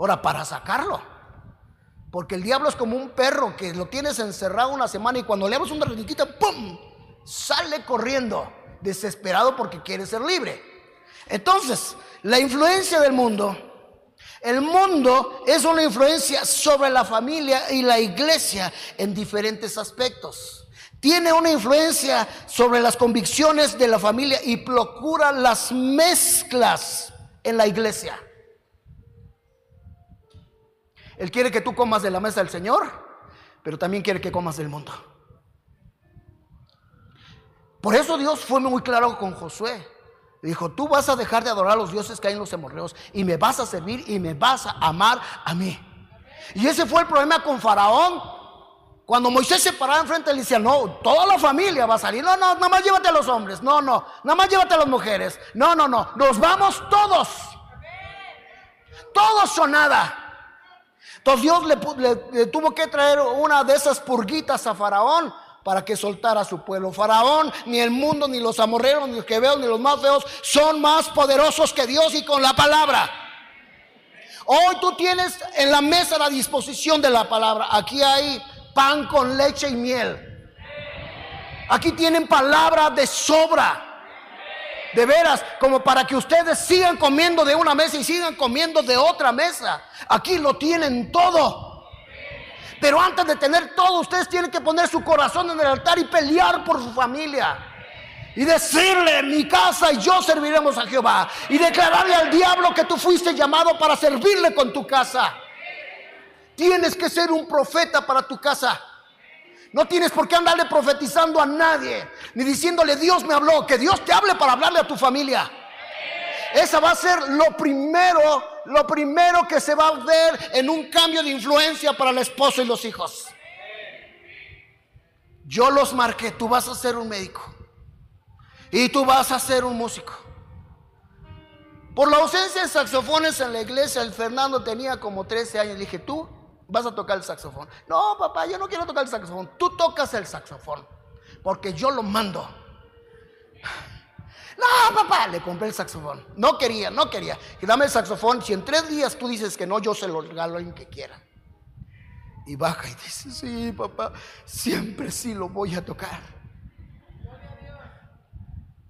Ahora, para sacarlo. Porque el diablo es como un perro que lo tienes encerrado una semana y cuando le abres una reniquita, ¡pum! Sale corriendo desesperado porque quiere ser libre. Entonces, la influencia del mundo, el mundo es una influencia sobre la familia y la iglesia en diferentes aspectos. Tiene una influencia sobre las convicciones de la familia y procura las mezclas en la iglesia. Él quiere que tú comas de la mesa del Señor, pero también quiere que comas del mundo. Por eso Dios fue muy claro con Josué. Dijo, tú vas a dejar de adorar a los dioses que hay en los hemorreos y me vas a servir y me vas a amar a mí. Y ese fue el problema con Faraón. Cuando Moisés se paraba enfrente, le decía, no, toda la familia va a salir. No, no, nada más llévate a los hombres. No, no, nada más llévate a las mujeres. No, no, no, nos vamos todos. Todos o nada. Entonces Dios le, le tuvo que traer una de esas purguitas a Faraón para que soltara a su pueblo. Faraón, ni el mundo, ni los amorreros, ni los que veo, ni los más feos, son más poderosos que Dios y con la palabra. Hoy tú tienes en la mesa la disposición de la palabra. Aquí hay pan con leche y miel. Aquí tienen palabra de sobra. De veras, como para que ustedes sigan comiendo de una mesa y sigan comiendo de otra mesa. Aquí lo tienen todo. Pero antes de tener todo, ustedes tienen que poner su corazón en el altar y pelear por su familia. Y decirle, mi casa y yo serviremos a Jehová. Y declararle al diablo que tú fuiste llamado para servirle con tu casa. Tienes que ser un profeta para tu casa. No tienes por qué andarle profetizando a nadie, ni diciéndole Dios me habló, que Dios te hable para hablarle a tu familia. Esa va a ser lo primero, lo primero que se va a ver en un cambio de influencia para el esposo y los hijos. Yo los marqué, tú vas a ser un médico y tú vas a ser un músico. Por la ausencia de saxofones en la iglesia, el Fernando tenía como 13 años. dije, tú vas a tocar el saxofón. No, papá, yo no quiero tocar el saxofón. Tú tocas el saxofón, porque yo lo mando. No, papá, le compré el saxofón. No quería, no quería. Y dame el saxofón. Si en tres días tú dices que no, yo se lo regalo a alguien que quiera. Y baja y dice, sí, papá, siempre sí lo voy a tocar.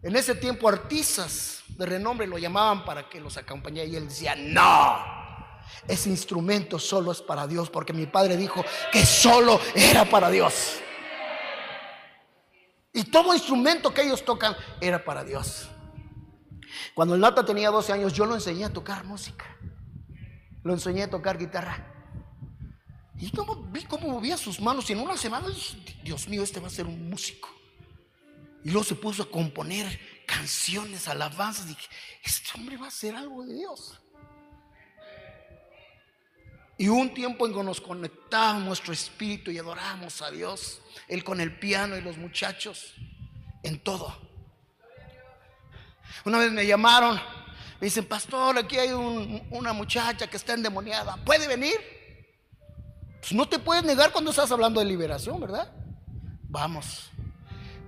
En ese tiempo artistas de renombre lo llamaban para que los acompañara y él decía, no, ese instrumento solo es para Dios, porque mi padre dijo que solo era para Dios. Y todo instrumento que ellos tocan era para Dios. Cuando el Nata tenía 12 años, yo lo enseñé a tocar música. Lo enseñé a tocar guitarra. Y como, vi cómo movía sus manos y en una semana, Dios mío, este va a ser un músico. Y luego se puso a componer canciones, alabanzas. Dije, este hombre va a ser algo de Dios. Y un tiempo en que nos conectamos nuestro espíritu y adoramos a Dios, Él con el piano y los muchachos, en todo. Una vez me llamaron, me dicen, pastor, aquí hay una muchacha que está endemoniada, ¿puede venir? Pues no te puedes negar cuando estás hablando de liberación, ¿verdad? Vamos.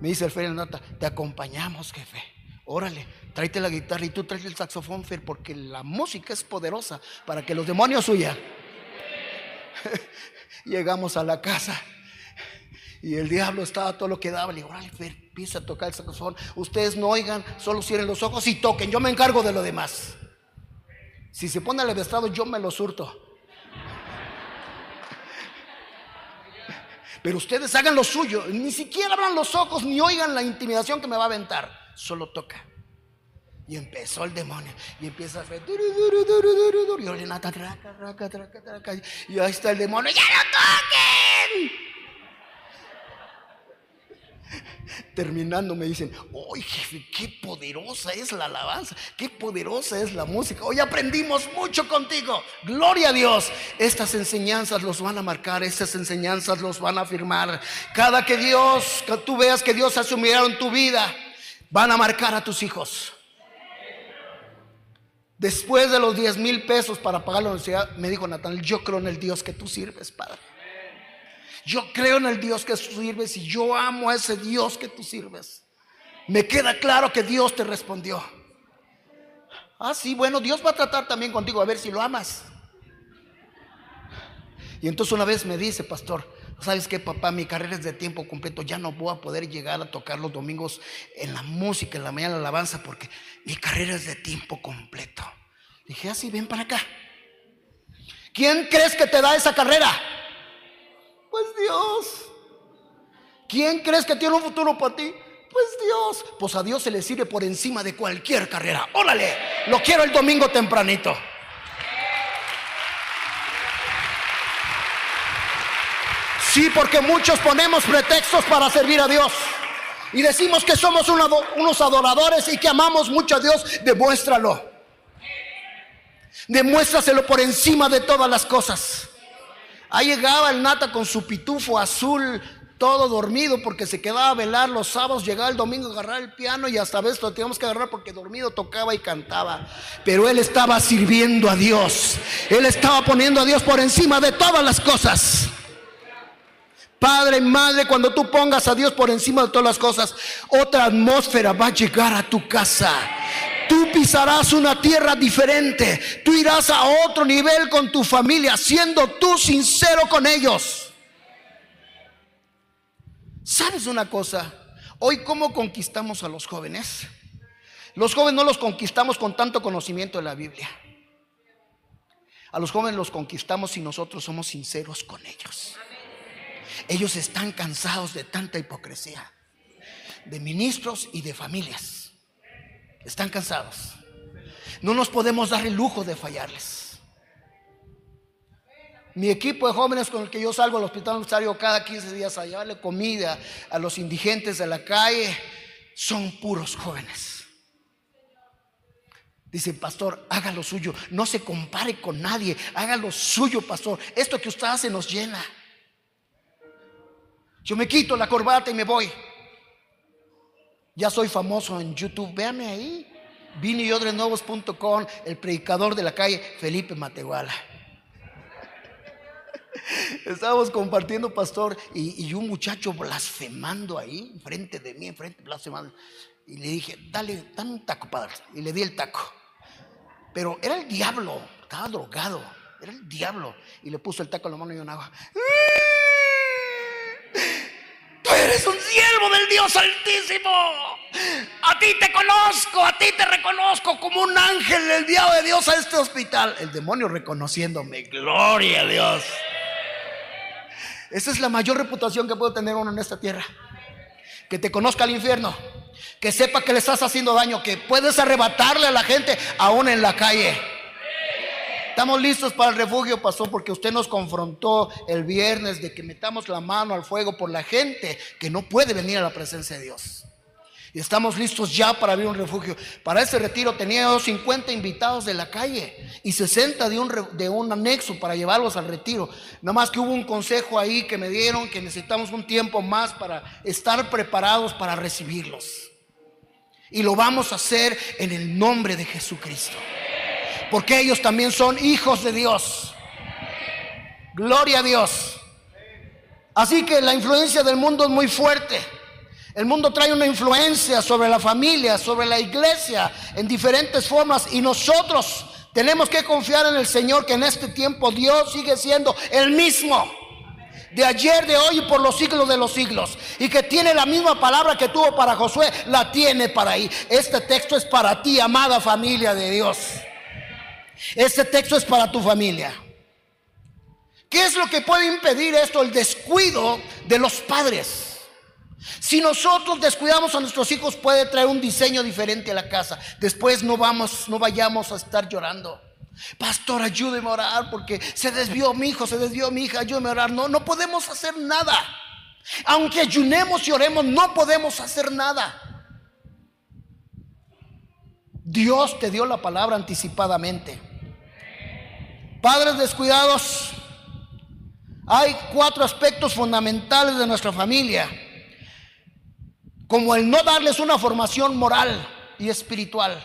Me dice el Fer Nata, te acompañamos, jefe. Órale, tráete la guitarra y tú traes el saxofón, Fer, porque la música es poderosa para que los demonios huyan. [laughs] Llegamos a la casa y el diablo estaba todo lo que daba. Le digo, empieza a tocar el saxofón. Ustedes no oigan, solo cierren los ojos y toquen. Yo me encargo de lo demás. Si se pone estado, yo me lo surto. Pero ustedes hagan lo suyo. Ni siquiera abran los ojos ni oigan la intimidación que me va a aventar. Solo toca. Y empezó el demonio. Y empieza a hacer. Y ahí está el demonio. ¡Ya no toquen! Terminando me dicen, ¡ay jefe, qué poderosa es la alabanza! ¡Qué poderosa es la música! Hoy aprendimos mucho contigo. Gloria a Dios. Estas enseñanzas los van a marcar, estas enseñanzas los van a afirmar. Cada que Dios, que tú veas que Dios un en tu vida, van a marcar a tus hijos. Después de los 10 mil pesos para pagar la universidad, me dijo Natal, yo creo en el Dios que tú sirves, Padre. Yo creo en el Dios que tú sirves y yo amo a ese Dios que tú sirves. Me queda claro que Dios te respondió. Ah, sí, bueno, Dios va a tratar también contigo a ver si lo amas. Y entonces una vez me dice, pastor, ¿sabes qué, papá? Mi carrera es de tiempo completo. Ya no voy a poder llegar a tocar los domingos en la música, en la mañana, la alabanza, porque mi carrera es de tiempo completo. Dije, así, ah, ven para acá. ¿Quién crees que te da esa carrera? Pues Dios. ¿Quién crees que tiene un futuro para ti? Pues Dios. Pues a Dios se le sirve por encima de cualquier carrera. Órale, lo quiero el domingo tempranito. Sí, porque muchos ponemos pretextos para servir a Dios. Y decimos que somos unos adoradores y que amamos mucho a Dios. Demuéstralo. Demuéstraselo por encima de todas las cosas. Ahí llegaba el nata con su pitufo azul, todo dormido porque se quedaba a velar los sábados, llegaba el domingo a agarrar el piano y hasta veces lo teníamos que agarrar porque dormido tocaba y cantaba. Pero él estaba sirviendo a Dios. Él estaba poniendo a Dios por encima de todas las cosas. Padre, madre, cuando tú pongas a Dios por encima de todas las cosas, otra atmósfera va a llegar a tu casa. Tú pisarás una tierra diferente. Tú irás a otro nivel con tu familia, siendo tú sincero con ellos. ¿Sabes una cosa? Hoy, ¿cómo conquistamos a los jóvenes? Los jóvenes no los conquistamos con tanto conocimiento de la Biblia. A los jóvenes los conquistamos si nosotros somos sinceros con ellos. Ellos están cansados de tanta hipocresía. de ministros y de familias. Están cansados. No nos podemos dar el lujo de fallarles. Mi equipo de jóvenes con el que yo salgo al hospital universitario cada 15 días a llevarle comida a los indigentes de la calle son puros jóvenes. Dice, pastor, haga lo suyo, no se compare con nadie, haga lo suyo, pastor. Esto que usted hace nos llena. Yo me quito la corbata y me voy. Ya soy famoso en YouTube, véame ahí. Viniyodrenuevos.com, el predicador de la calle, Felipe Matehuala. [laughs] Estábamos compartiendo, pastor, y, un muchacho blasfemando ahí, enfrente de mí, enfrente, blasfemando. Y le dije, dale, dame un taco, padre. Y le di el taco. Pero era el diablo, estaba drogado, era el diablo. Y le puso el taco en la mano y un agua. Tú eres un siervo del Dios Altísimo. A ti te conozco, a ti te reconozco como un ángel enviado de Dios a este hospital. El demonio reconociéndome, gloria a Dios. Esa es la mayor reputación que puede tener uno en esta tierra. Que te conozca al infierno que sepa que le estás haciendo daño, que puedes arrebatarle a la gente aún en la calle. Estamos listos para el refugio, pasó porque usted nos confrontó el viernes de que metamos la mano al fuego por la gente que no puede venir a la presencia de Dios. Y estamos listos ya para abrir un refugio. Para ese retiro tenía 50 invitados de la calle y 60 de un, de un anexo para llevarlos al retiro. Nada más que hubo un consejo ahí que me dieron que necesitamos un tiempo más para estar preparados para recibirlos. Y lo vamos a hacer en el nombre de Jesucristo. Porque ellos también son hijos de Dios. Gloria a Dios. Así que la influencia del mundo es muy fuerte. El mundo trae una influencia sobre la familia, sobre la iglesia, en diferentes formas. Y nosotros tenemos que confiar en el Señor que en este tiempo Dios sigue siendo el mismo de ayer, de hoy y por los siglos de los siglos. Y que tiene la misma palabra que tuvo para Josué, la tiene para ahí. Este texto es para ti, amada familia de Dios. Este texto es para tu familia. ¿Qué es lo que puede impedir esto? El descuido de los padres. Si nosotros descuidamos a nuestros hijos puede traer un diseño diferente a la casa. Después no vamos, no vayamos a estar llorando. Pastor, ayúdeme a orar porque se desvió mi hijo, se desvió mi hija, ayúdeme a orar. No, no podemos hacer nada. Aunque ayunemos y oremos, no podemos hacer nada. Dios te dio la palabra anticipadamente. Padres descuidados, hay cuatro aspectos fundamentales de nuestra familia, como el no darles una formación moral y espiritual.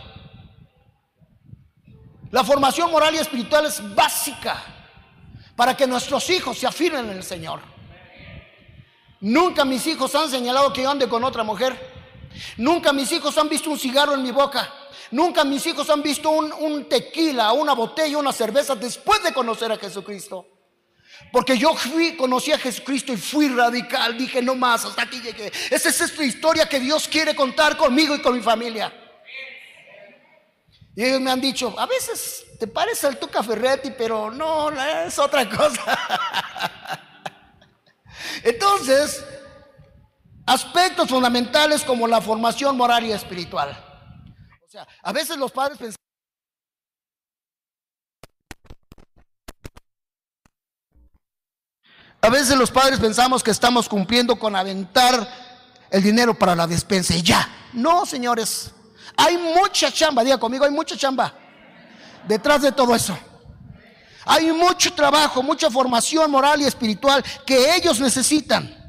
La formación moral y espiritual es básica para que nuestros hijos se afirmen en el Señor. Nunca mis hijos han señalado que yo ande con otra mujer. Nunca mis hijos han visto un cigarro en mi boca. Nunca mis hijos han visto un, tequila, una botella, una cerveza después de conocer a Jesucristo. Porque yo fui, conocí a Jesucristo y fui radical. Dije, no más, hasta aquí llegué. Esa es esta historia que Dios quiere contar conmigo y con mi familia. Y ellos me han dicho, a veces te parece al Tuca Ferretti, pero no, es otra cosa. [laughs] Entonces, aspectos fundamentales como la formación moral y espiritual. Sea, a veces los padres pensan A veces los padres pensamos que estamos cumpliendo con aventar el dinero para la despensa y ya. No, señores. Hay mucha chamba, diga conmigo, hay mucha chamba detrás de todo eso. Hay mucho trabajo, mucha formación moral y espiritual que ellos necesitan.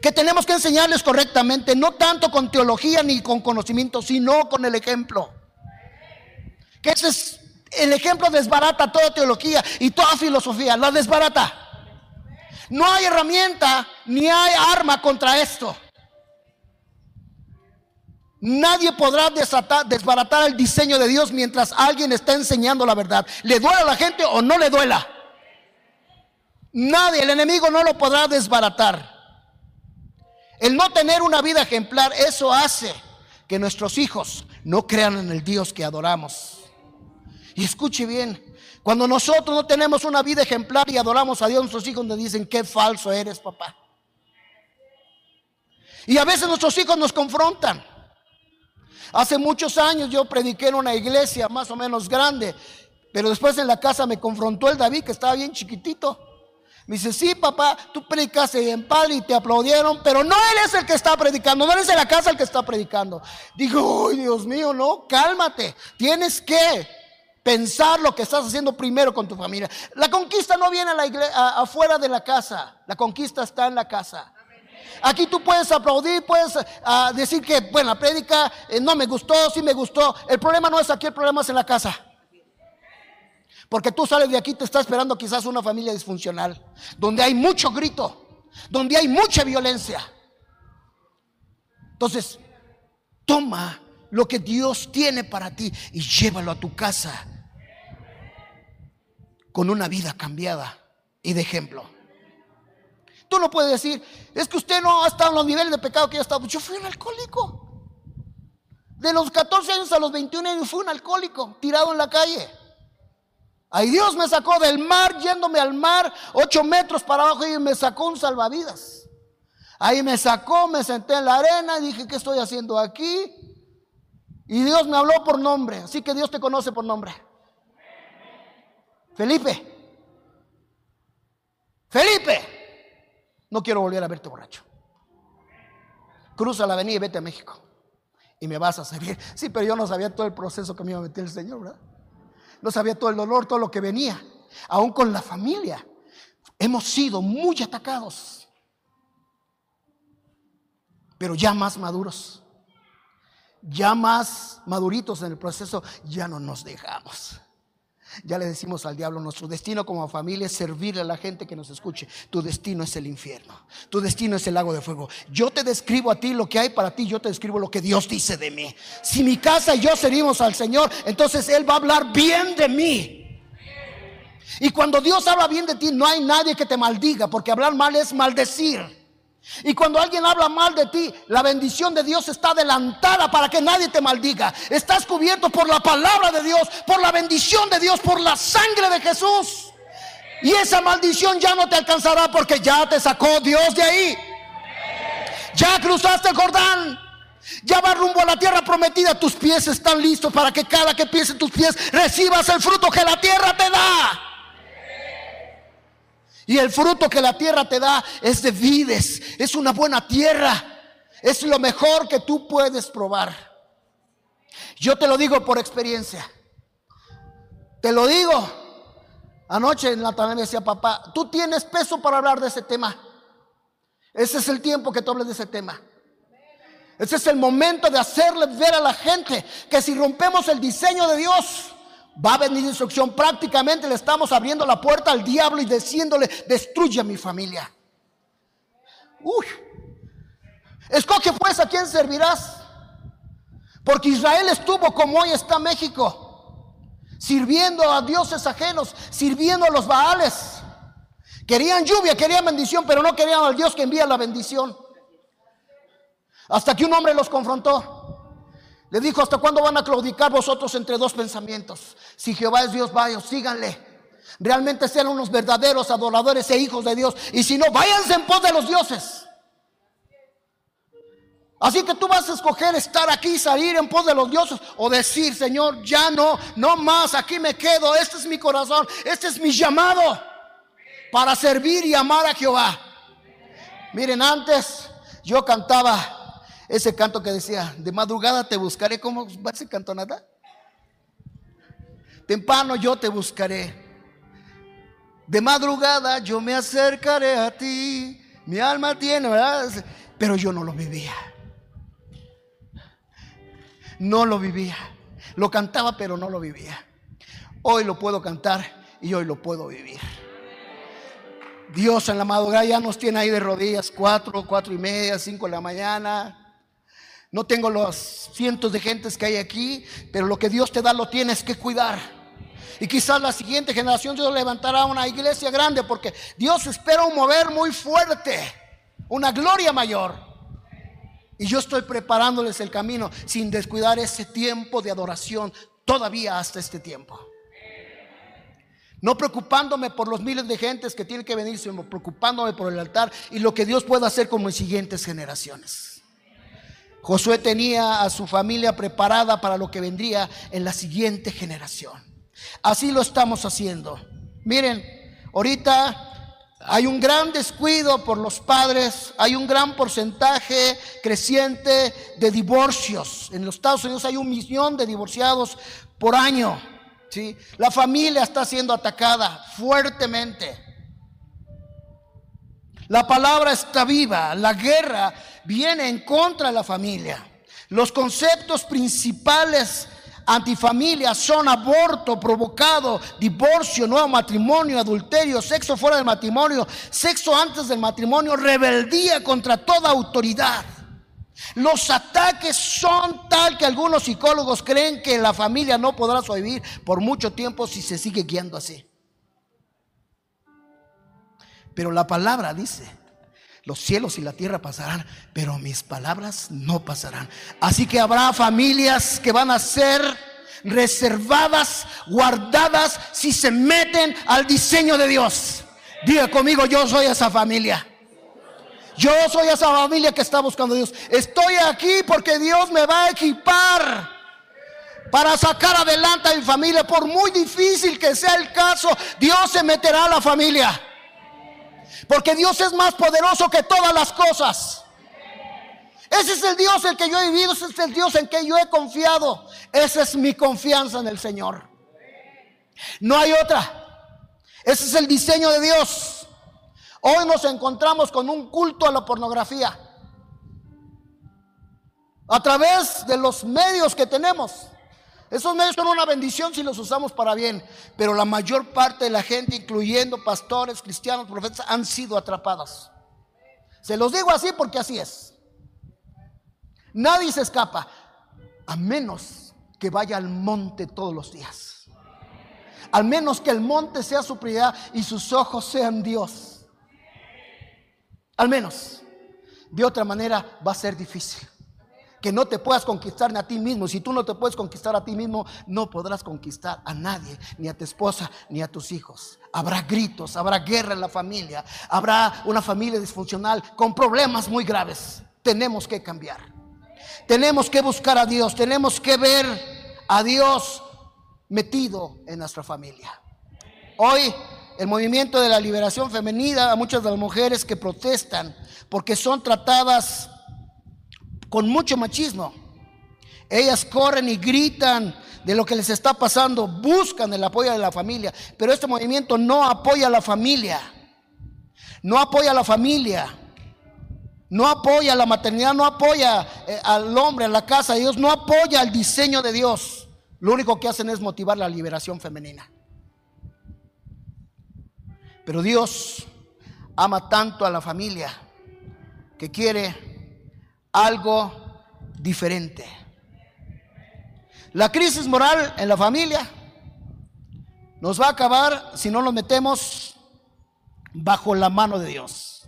Que tenemos que enseñarles correctamente, no tanto con teología ni con conocimiento, sino con el ejemplo. Que ese es el ejemplo desbarata toda teología y toda filosofía, la desbarata. No hay herramienta ni hay arma contra esto. Nadie podrá desbaratar el diseño de Dios mientras alguien está enseñando la verdad. Le duela a la gente o no le duela. Nadie, el enemigo no lo podrá desbaratar. El no tener una vida ejemplar, eso hace que nuestros hijos no crean en el Dios que adoramos. Y escuche bien, cuando nosotros no tenemos una vida ejemplar y adoramos a Dios, nuestros hijos nos dicen, qué falso eres, papá. Y a veces nuestros hijos nos confrontan. Hace muchos años yo prediqué en una iglesia más o menos grande, pero después en la casa me confrontó el David que estaba bien chiquitito. Me dice, sí, papá, tú predicaste en pal y te aplaudieron, pero no él es el que está predicando, no eres de la casa el que está predicando. Digo, ay, Dios mío, no, cálmate. Tienes que pensar lo que estás haciendo primero con tu familia. La conquista no viene a la iglesia, afuera de la casa, la conquista está en la casa. Aquí tú puedes aplaudir, puedes ah, decir que, bueno, la prédica eh, no me gustó, sí me gustó. El problema no es aquí, el problema es en la casa. Porque tú sales de aquí, te está esperando quizás una familia disfuncional, donde hay mucho grito, donde hay mucha violencia. Entonces, toma lo que Dios tiene para ti y llévalo a tu casa con una vida cambiada y de ejemplo. Tú no puedes decir, es que usted no ha estado en los niveles de pecado que yo he estado. Yo fui un alcohólico. De los 14 años a los 21 años fui un alcohólico, tirado en la calle. Ahí Dios me sacó del mar, yéndome al mar, ocho metros para abajo y me sacó un salvavidas. Ahí me sacó, me senté en la arena y dije, ¿qué estoy haciendo aquí? Y Dios me habló por nombre, así que Dios te conoce por nombre. Felipe. Felipe. No quiero volver a verte borracho. Cruza la avenida y vete a México. Y me vas a servir. Sí, pero yo no sabía todo el proceso que me iba a meter el Señor, ¿verdad? No sabía todo el dolor, todo lo que venía. Aún con la familia. Hemos sido muy atacados. Pero ya más maduros. Ya más maduritos en el proceso, ya no nos dejamos. Ya le decimos al diablo, nuestro destino como familia es servirle a la gente que nos escuche. Tu destino es el infierno. Tu destino es el lago de fuego. Yo te describo a ti lo que hay para ti, yo te describo lo que Dios dice de mí. Si mi casa y yo servimos al Señor, entonces Él va a hablar bien de mí. Y cuando Dios habla bien de ti, no hay nadie que te maldiga, porque hablar mal es maldecir. Y cuando alguien habla mal de ti, la bendición de Dios está adelantada para que nadie te maldiga. Estás cubierto por la palabra de Dios, por la bendición de Dios, por la sangre de Jesús. Y esa maldición ya no te alcanzará porque ya te sacó Dios de ahí. Ya cruzaste el Jordán. Ya vas rumbo a la tierra prometida. Tus pies están listos para que cada que piese tus pies recibas el fruto que la tierra te da. Y el fruto que la tierra te da es de vides, es una buena tierra, es lo mejor que tú puedes probar. Yo te lo digo por experiencia. Te lo digo. Anoche en la tarde me decía papá, tú tienes peso para hablar de ese tema. Ese es el tiempo que tú hables de ese tema. Ese es el momento de hacerle ver a la gente que si rompemos el diseño de Dios, Va a venir instrucción. Prácticamente le estamos abriendo la puerta al diablo y diciéndole, destruye a mi familia. Uy. Escoge pues a quién servirás. Porque Israel estuvo como hoy está México. Sirviendo a dioses ajenos, sirviendo a los Baales. Querían lluvia, querían bendición, pero no querían al Dios que envía la bendición. Hasta que un hombre los confrontó. Le dijo, ¿hasta cuándo van a claudicar vosotros entre dos pensamientos? Si Jehová es Dios, vaya, síganle. Realmente sean unos verdaderos adoradores e hijos de Dios. Y si no, váyanse en pos de los dioses. Así que tú vas a escoger estar aquí, salir en pos de los dioses o decir, Señor, ya no, no más, aquí me quedo, este es mi corazón, este es mi llamado para servir y amar a Jehová. Miren, antes yo cantaba ese canto que decía, de madrugada te buscaré, ¿cómo va ese canto nada? Temprano yo te buscaré. De madrugada yo me acercaré a ti. Mi alma tiene, ¿verdad? Pero yo no lo vivía. No lo vivía. Lo cantaba, pero no lo vivía. Hoy lo puedo cantar y hoy lo puedo vivir. Dios en la madrugada ya nos tiene ahí de rodillas, cuatro, cuatro y media, cinco de la mañana. No tengo los cientos de gentes que hay aquí, pero lo que Dios te da lo tienes que cuidar. Y quizás la siguiente generación Dios levantará una iglesia grande porque Dios espera un mover muy fuerte, una gloria mayor. Y yo estoy preparándoles el camino sin descuidar ese tiempo de adoración todavía hasta este tiempo. No preocupándome por los miles de gentes que tienen que venir, sino preocupándome por el altar y lo que Dios pueda hacer con mis siguientes generaciones. Josué tenía a su familia preparada para lo que vendría en la siguiente generación. Así lo estamos haciendo. Miren, ahorita hay un gran descuido por los padres, hay un gran porcentaje creciente de divorcios. En los Estados Unidos hay un millón de divorciados por año. ¿sí? La familia está siendo atacada fuertemente. La palabra está viva, la guerra viene en contra de la familia. Los conceptos principales antifamilia son aborto provocado, divorcio, nuevo matrimonio, adulterio, sexo fuera del matrimonio, sexo antes del matrimonio, rebeldía contra toda autoridad. Los ataques son tal que algunos psicólogos creen que la familia no podrá sobrevivir por mucho tiempo si se sigue guiando así. Pero la palabra dice, los cielos y la tierra pasarán, pero mis palabras no pasarán. Así que habrá familias que van a ser reservadas, guardadas, si se meten al diseño de Dios. Diga conmigo, yo soy esa familia. Yo soy esa familia que está buscando a Dios. Estoy aquí porque Dios me va a equipar para sacar adelante a mi familia. Por muy difícil que sea el caso, Dios se meterá a la familia. Porque Dios es más poderoso que todas las cosas. Ese es el Dios el que yo he vivido, ese es el Dios en que yo he confiado. Esa es mi confianza en el Señor. No hay otra. Ese es el diseño de Dios. Hoy nos encontramos con un culto a la pornografía. A través de los medios que tenemos. Esos medios son una bendición si los usamos para bien, pero la mayor parte de la gente, incluyendo pastores, cristianos, profetas, han sido atrapadas. Se los digo así porque así es. Nadie se escapa, a menos que vaya al monte todos los días. Al menos que el monte sea su prioridad y sus ojos sean Dios. Al menos. De otra manera va a ser difícil que no te puedas conquistar ni a ti mismo. Si tú no te puedes conquistar a ti mismo, no podrás conquistar a nadie, ni a tu esposa, ni a tus hijos. Habrá gritos, habrá guerra en la familia, habrá una familia disfuncional con problemas muy graves. Tenemos que cambiar. Tenemos que buscar a Dios, tenemos que ver a Dios metido en nuestra familia. Hoy el movimiento de la liberación femenina, a muchas de las mujeres que protestan porque son tratadas con mucho machismo. Ellas corren y gritan de lo que les está pasando, buscan el apoyo de la familia, pero este movimiento no apoya a la familia, no apoya a la familia, no apoya a la maternidad, no apoya eh, al hombre, a la casa de Dios, no apoya al diseño de Dios. Lo único que hacen es motivar la liberación femenina. Pero Dios ama tanto a la familia que quiere algo diferente. La crisis moral en la familia nos va a acabar si no nos metemos bajo la mano de Dios.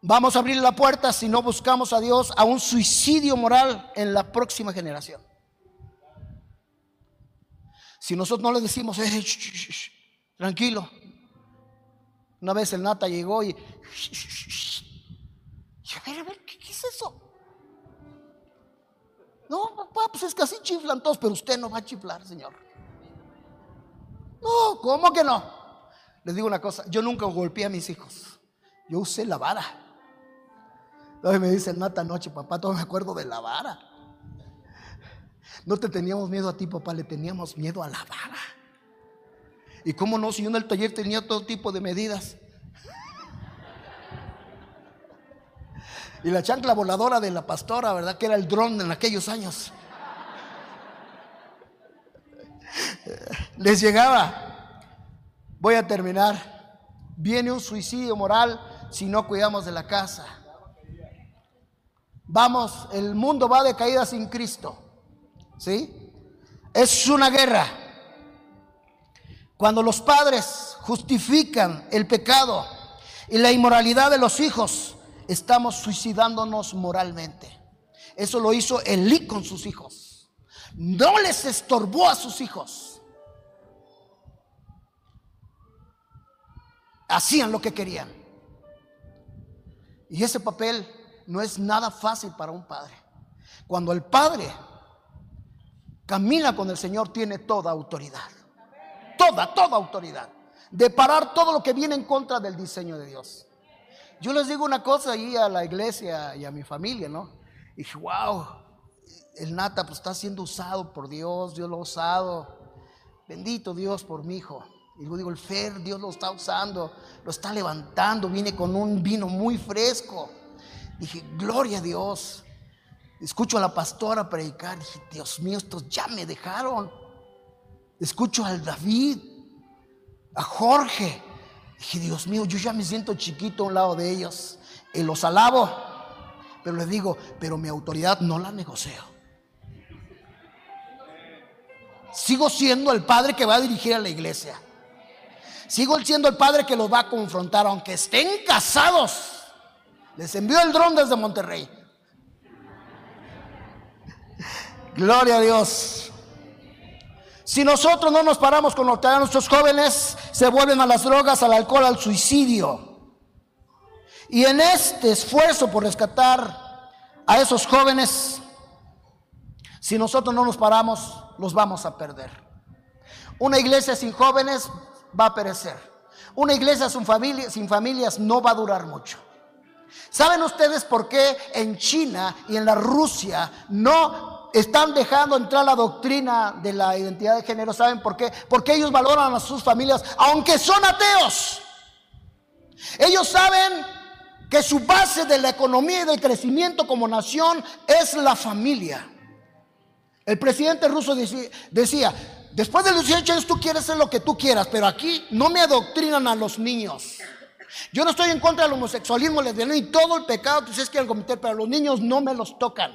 Vamos a abrir la puerta si no buscamos a Dios a un suicidio moral en la próxima generación. Si nosotros no le decimos, eh, tranquilo. Una vez el Nata llegó y a ver, a ver, ¿qué, es eso? No, papá, pues es que así chiflan todos, pero usted no va a chiflar, Señor. No, ¿cómo que no? Les digo una cosa, yo nunca golpeé a mis hijos. Yo usé la vara. Entonces me dice Nata anoche, papá, todo me acuerdo de la vara. No te teníamos miedo a ti, papá, le teníamos miedo a la vara. ¿Y cómo no? Si yo en el taller tenía todo tipo de medidas. Y la chancla voladora de la pastora, ¿verdad? Que era el dron en aquellos años. Les llegaba. Voy a terminar. Viene un suicidio moral si no cuidamos de la casa. Vamos, el mundo va de caída sin Cristo. ¿Sí? Es una guerra. Cuando los padres justifican el pecado y la inmoralidad de los hijos, estamos suicidándonos moralmente. Eso lo hizo Elí con sus hijos. No les estorbó a sus hijos. Hacían lo que querían. Y ese papel no es nada fácil para un padre. Cuando el padre camina con el Señor, tiene toda autoridad. Toda, toda autoridad. De parar todo lo que viene en contra del diseño de Dios. Yo les digo una cosa ahí a la iglesia y a mi familia, ¿no? Dije, wow, el Nata pues, está siendo usado por Dios, Dios lo ha usado. Bendito Dios por mi hijo. Y luego digo, el Fer, Dios lo está usando, lo está levantando, viene con un vino muy fresco. Dije, gloria a Dios. Escucho a la pastora predicar, dije, Dios mío, estos ya me dejaron. Escucho al David, a Jorge. Dije, Dios mío, yo ya me siento chiquito a un lado de ellos. Y los alabo. Pero les digo, pero mi autoridad no la negocio. Sigo siendo el padre que va a dirigir a la iglesia. Sigo siendo el padre que los va a confrontar, aunque estén casados. Les envió el dron desde Monterrey. [laughs] Gloria a Dios. Si nosotros no nos paramos con lo que nuestros jóvenes, se vuelven a las drogas, al alcohol, al suicidio. Y en este esfuerzo por rescatar a esos jóvenes, si nosotros no nos paramos, los vamos a perder. Una iglesia sin jóvenes va a perecer. Una iglesia sin, familia, sin familias no va a durar mucho. ¿Saben ustedes por qué en China y en la Rusia no están dejando entrar la doctrina de la identidad de género? ¿Saben por qué? Porque ellos valoran a sus familias, aunque son ateos. Ellos saben que su base de la economía y del crecimiento como nación es la familia. El presidente ruso decía, después de los 18 años tú quieres hacer lo que tú quieras, pero aquí no me adoctrinan a los niños. Yo no estoy en contra del homosexualismo, lesbianismo y todo el pecado que ustedes quieren cometer, pero los niños no me los tocan.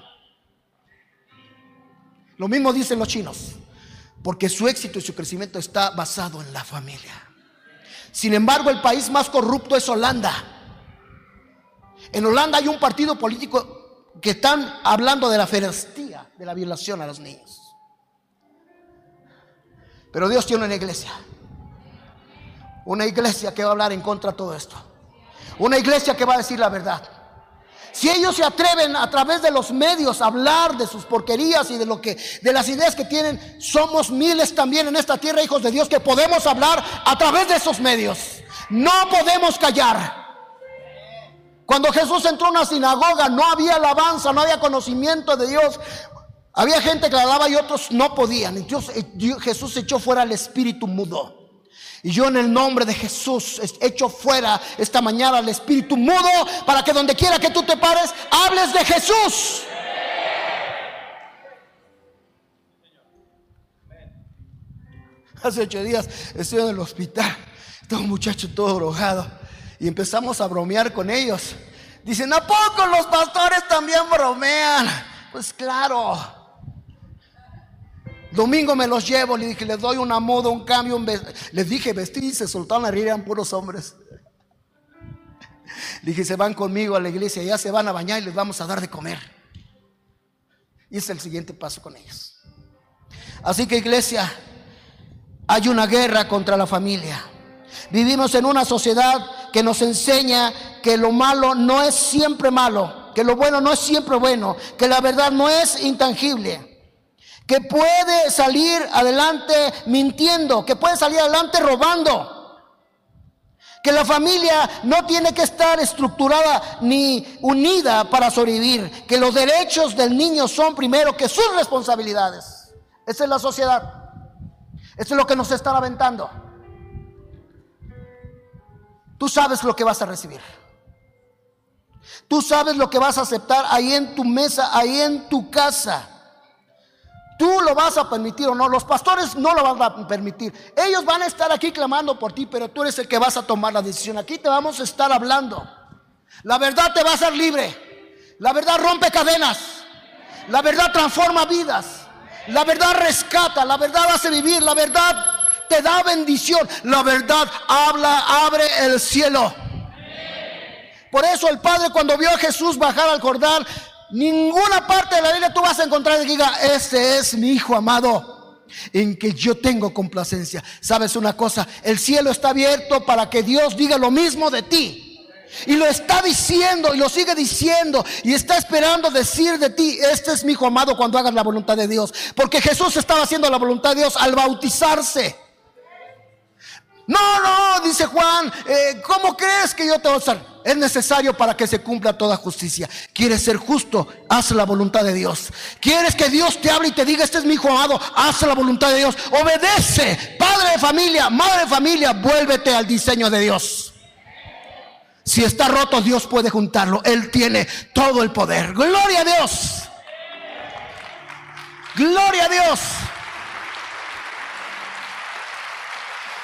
Lo mismo dicen los chinos, porque su éxito y su crecimiento está basado en la familia. Sin embargo, el país más corrupto es Holanda. En Holanda hay un partido político que están hablando de la ferestía de la violación a los niños. Pero Dios tiene una iglesia. Una iglesia que va a hablar en contra de todo esto. Una iglesia que va a decir la verdad. Si ellos se atreven a través de los medios a hablar de sus porquerías y de lo que de las ideas que tienen, somos miles también en esta tierra, hijos de Dios, que podemos hablar a través de esos medios. No podemos callar. Cuando Jesús entró a una sinagoga, no había alabanza, no había conocimiento de Dios. Había gente que la daba y otros no podían. Entonces eh, Jesús echó fuera al espíritu mudo. Y yo en el nombre de Jesús echo fuera esta mañana al espíritu mudo para que donde quiera que tú te pares, hables de Jesús. Hace ocho días estoy en el hospital, todo muchacho todo drogado y empezamos a bromear con ellos. Dicen, ¿a poco los pastores también bromean? Pues claro. Domingo me los llevo, le dije, les doy una moda, un cambio. Les dije, vestir y se soltaron a eran puros hombres. dije, se van conmigo a la iglesia, ya se van a bañar y les vamos a dar de comer. Y es el siguiente paso con ellos. Así que iglesia, hay una guerra contra la familia. Vivimos en una sociedad que nos enseña que lo malo no es siempre malo, que lo bueno no es siempre bueno, que la verdad no es intangible que puede salir adelante mintiendo, que puede salir adelante robando. Que la familia no tiene que estar estructurada ni unida para sobrevivir. Que los derechos del niño son primero que sus responsabilidades. Esa es la sociedad. Eso es lo que nos están aventando. Tú sabes lo que vas a recibir. Tú sabes lo que vas a aceptar ahí en tu mesa, ahí en tu casa. Tú lo vas a permitir o no. Los pastores no lo van a permitir. Ellos van a estar aquí clamando por ti, pero tú eres el que vas a tomar la decisión. Aquí te vamos a estar hablando. La verdad te va a hacer libre. La verdad rompe cadenas. La verdad transforma vidas. La verdad rescata. La verdad hace vivir. La verdad te da bendición. La verdad habla, abre el cielo. Por eso el Padre cuando vio a Jesús bajar al Jordán, Ninguna parte de la Biblia tú vas a encontrar que diga, este es mi hijo amado, en que yo tengo complacencia. ¿Sabes una cosa? El cielo está abierto para que Dios diga lo mismo de ti. Y lo está diciendo y lo sigue diciendo y está esperando decir de ti, este es mi hijo amado cuando hagas la voluntad de Dios. Porque Jesús estaba haciendo la voluntad de Dios al bautizarse. No, no, dice Juan, eh, ¿cómo crees que yo te voy a usar? Es necesario para que se cumpla toda justicia. ¿Quieres ser justo? Haz la voluntad de Dios. ¿Quieres que Dios te hable y te diga, este es mi hijo amado? Haz la voluntad de Dios. Obedece. Padre de familia, madre de familia, vuélvete al diseño de Dios. Si está roto, Dios puede juntarlo. Él tiene todo el poder. Gloria a Dios. Gloria a Dios.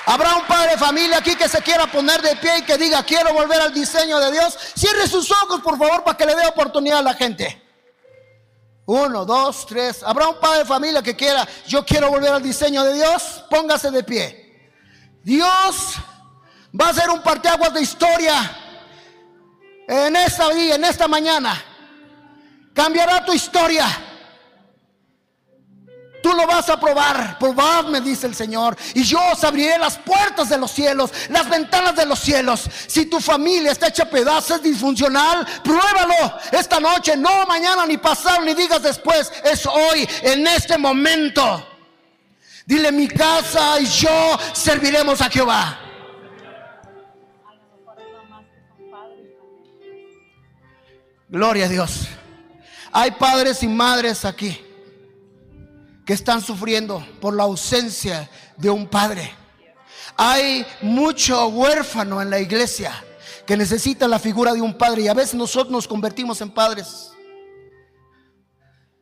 Habrá un padre de familia aquí que se quiera poner de pie y que diga, quiero volver al diseño de Dios. Cierre sus ojos, por favor, para que le dé oportunidad a la gente. Uno, dos, tres. Habrá un padre de familia que quiera, yo quiero volver al diseño de Dios. Póngase de pie. Dios va a ser un parteaguas de historia en esta día, en esta mañana. Cambiará tu historia. Vas a probar. Probadme, dice el Señor. Y yo os abriré las puertas de los cielos, las ventanas de los cielos. Si tu familia está hecha pedazos, disfuncional, pruébalo esta noche, no mañana, ni pasado, ni digas después. Es hoy, en este momento. Dile, mi casa y yo serviremos a Jehová. Gloria a Dios. Hay padres y madres aquí que están sufriendo por la ausencia de un padre. Hay mucho huérfano en la iglesia que necesita la figura de un padre y a veces nosotros nos convertimos en padres.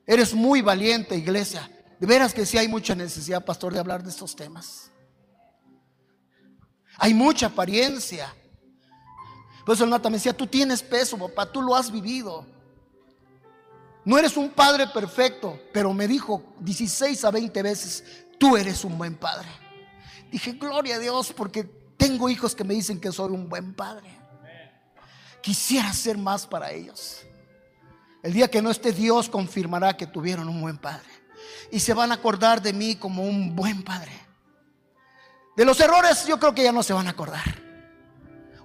Eres muy valiente, iglesia. De veras que sí hay mucha necesidad, pastor, de hablar de estos temas. Hay mucha apariencia. Por eso el Nata me decía, tú tienes peso, papá, tú lo has vivido. No eres un padre perfecto, pero me dijo 16 a 20 veces, tú eres un buen padre. Dije, gloria a Dios, porque tengo hijos que me dicen que soy un buen padre. Quisiera ser más para ellos. El día que no esté Dios confirmará que tuvieron un buen padre. Y se van a acordar de mí como un buen padre. De los errores yo creo que ya no se van a acordar.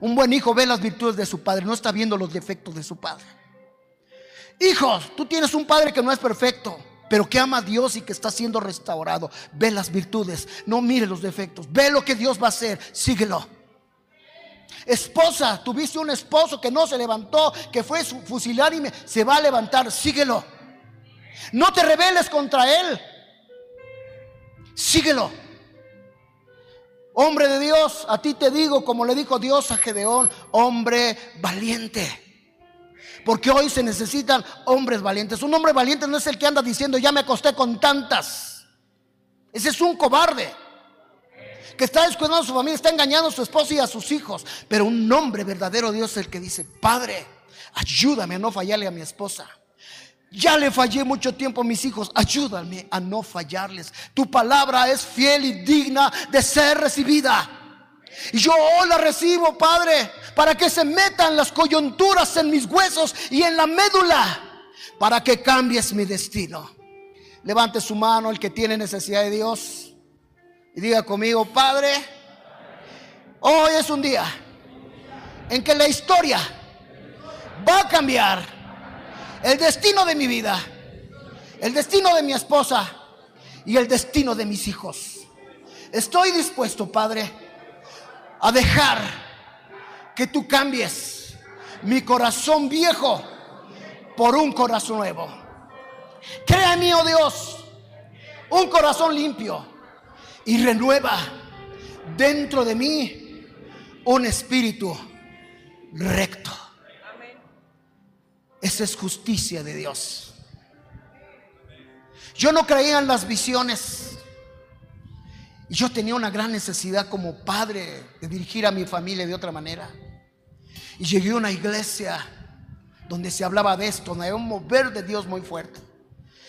Un buen hijo ve las virtudes de su padre, no está viendo los defectos de su padre. Hijos, tú tienes un padre que no es perfecto, pero que ama a Dios y que está siendo restaurado. Ve las virtudes, no mire los defectos. Ve lo que Dios va a hacer, síguelo. Esposa, tuviste un esposo que no se levantó, que fue fusilar y se va a levantar, síguelo. No te rebeles contra él. Síguelo. Hombre de Dios, a ti te digo, como le dijo Dios a Gedeón, hombre valiente. Porque hoy se necesitan hombres valientes. Un hombre valiente no es el que anda diciendo, ya me acosté con tantas. Ese es un cobarde. Que está descuidando a su familia, está engañando a su esposa y a sus hijos. Pero un hombre verdadero Dios es el que dice, Padre, ayúdame a no fallarle a mi esposa. Ya le fallé mucho tiempo a mis hijos. Ayúdame a no fallarles. Tu palabra es fiel y digna de ser recibida. Y yo hoy la recibo, Padre, para que se metan las coyunturas en mis huesos y en la médula, para que cambies mi destino. Levante su mano el que tiene necesidad de Dios y diga conmigo, Padre, hoy es un día en que la historia va a cambiar el destino de mi vida, el destino de mi esposa y el destino de mis hijos. Estoy dispuesto, Padre, a dejar que tú cambies mi corazón viejo por un corazón nuevo. Crea en mí, oh Dios, un corazón limpio y renueva dentro de mí un espíritu recto. Esa es justicia de Dios. Yo no creía en las visiones. Y yo tenía una gran necesidad como padre de dirigir a mi familia de otra manera. Y llegué a una iglesia donde se hablaba de esto, donde había un mover de Dios muy fuerte.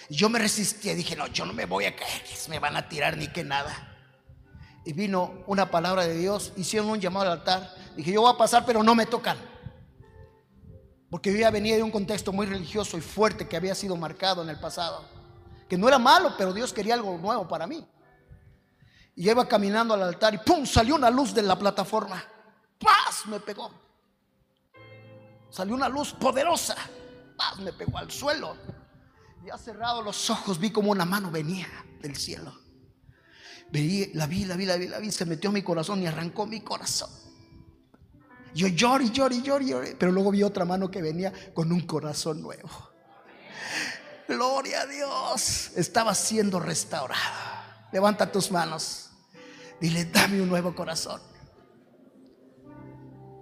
Y yo me resistía, dije, no, yo no me voy a caer, me van a tirar ni que nada. Y vino una palabra de Dios, hicieron un llamado al altar. Dije, yo voy a pasar, pero no me tocan. Porque yo ya venía de un contexto muy religioso y fuerte que había sido marcado en el pasado. Que no era malo, pero Dios quería algo nuevo para mí. Y iba caminando al altar y ¡pum! salió una luz de la plataforma. ¡Paz! Me pegó. Salió una luz poderosa. Paz, me pegó al suelo. Ya cerrado los ojos, vi como una mano venía del cielo. Veí, la vi, la vi, la vi, la vi, se metió en mi corazón y arrancó mi corazón. Yo lloré, lloré, lloré, lloré. Pero luego vi otra mano que venía con un corazón nuevo. Gloria a Dios. Estaba siendo restaurado. Levanta tus manos. Dile, dame un nuevo corazón.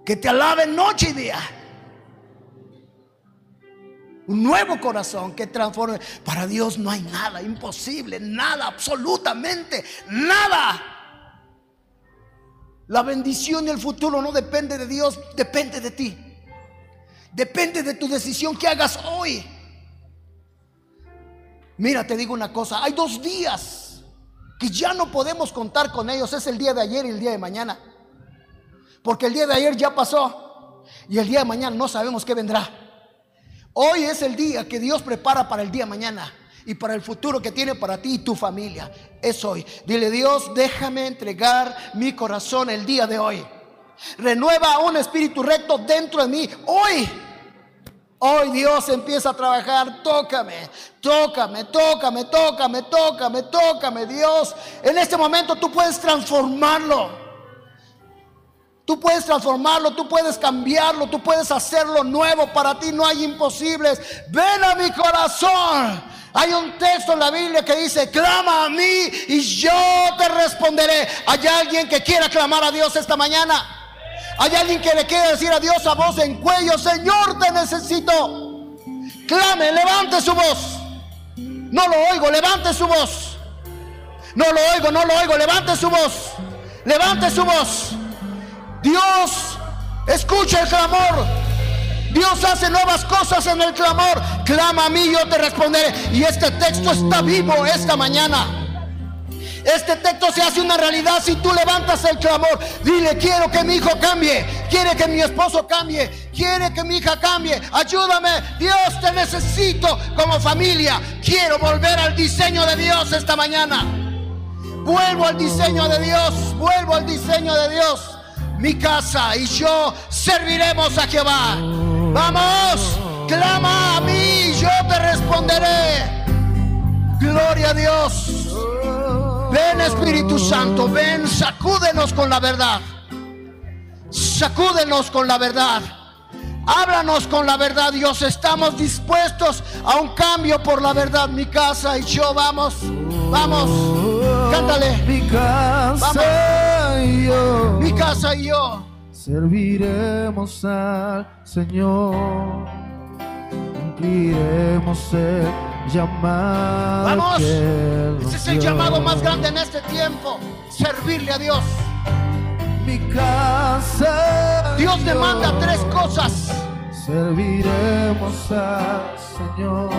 Que te alabe noche y día. Un nuevo corazón que transforme. Para Dios no hay nada imposible, nada, absolutamente nada. La bendición y el futuro no depende de Dios, depende de ti. Depende de tu decisión que hagas hoy. Mira, te digo una cosa, hay dos días que ya no podemos contar con ellos. Es el día de ayer y el día de mañana. Porque el día de ayer ya pasó y el día de mañana no sabemos qué vendrá. Hoy es el día que Dios prepara para el día de mañana y para el futuro que tiene para ti y tu familia. Es hoy. Dile Dios, déjame entregar mi corazón el día de hoy. Renueva un espíritu recto dentro de mí. Hoy. Hoy Dios empieza a trabajar. Tócame, tócame, tócame, tócame, tócame, tócame, Dios. En este momento tú puedes transformarlo. Tú puedes transformarlo, tú puedes cambiarlo, tú puedes hacerlo nuevo. Para ti no hay imposibles. Ven a mi corazón. Hay un texto en la Biblia que dice, clama a mí y yo te responderé. ¿Hay alguien que quiera clamar a Dios esta mañana? ¿Hay alguien que le quiere decir a Dios a voz en cuello, Señor, te necesito? Clame, levante su voz. No lo oigo, levante su voz. No lo oigo, no lo oigo, levante su voz. Levante su voz. Dios escucha el clamor. Dios hace nuevas cosas en el clamor. Clama a mí, yo te responderé. Y este texto está vivo esta mañana. Este texto se hace una realidad si tú levantas el clamor. Dile, quiero que mi hijo cambie. Quiere que mi esposo cambie. Quiere que mi hija cambie. Ayúdame. Dios, te necesito como familia. Quiero volver al diseño de Dios esta mañana. Vuelvo al diseño de Dios. Vuelvo al diseño de Dios mi casa y yo serviremos a Jehová. Vamos, clama a mí, yo te responderé. Gloria a Dios. Ven Espíritu Santo, ven, sacúdenos con la verdad. Sacúdenos con la verdad. Háblanos con la verdad, Dios. Estamos dispuestos a un cambio por la verdad. Mi casa y yo, vamos, vamos. Cántale. Mi casa y yo. Mi casa y yo. Serviremos al Señor. Cumpliremos el llamado. Vamos. Ese es el llamado más grande en este tiempo. Servirle a Dios. Mi casa. Dios demanda tres cosas. Serviremos al Señor.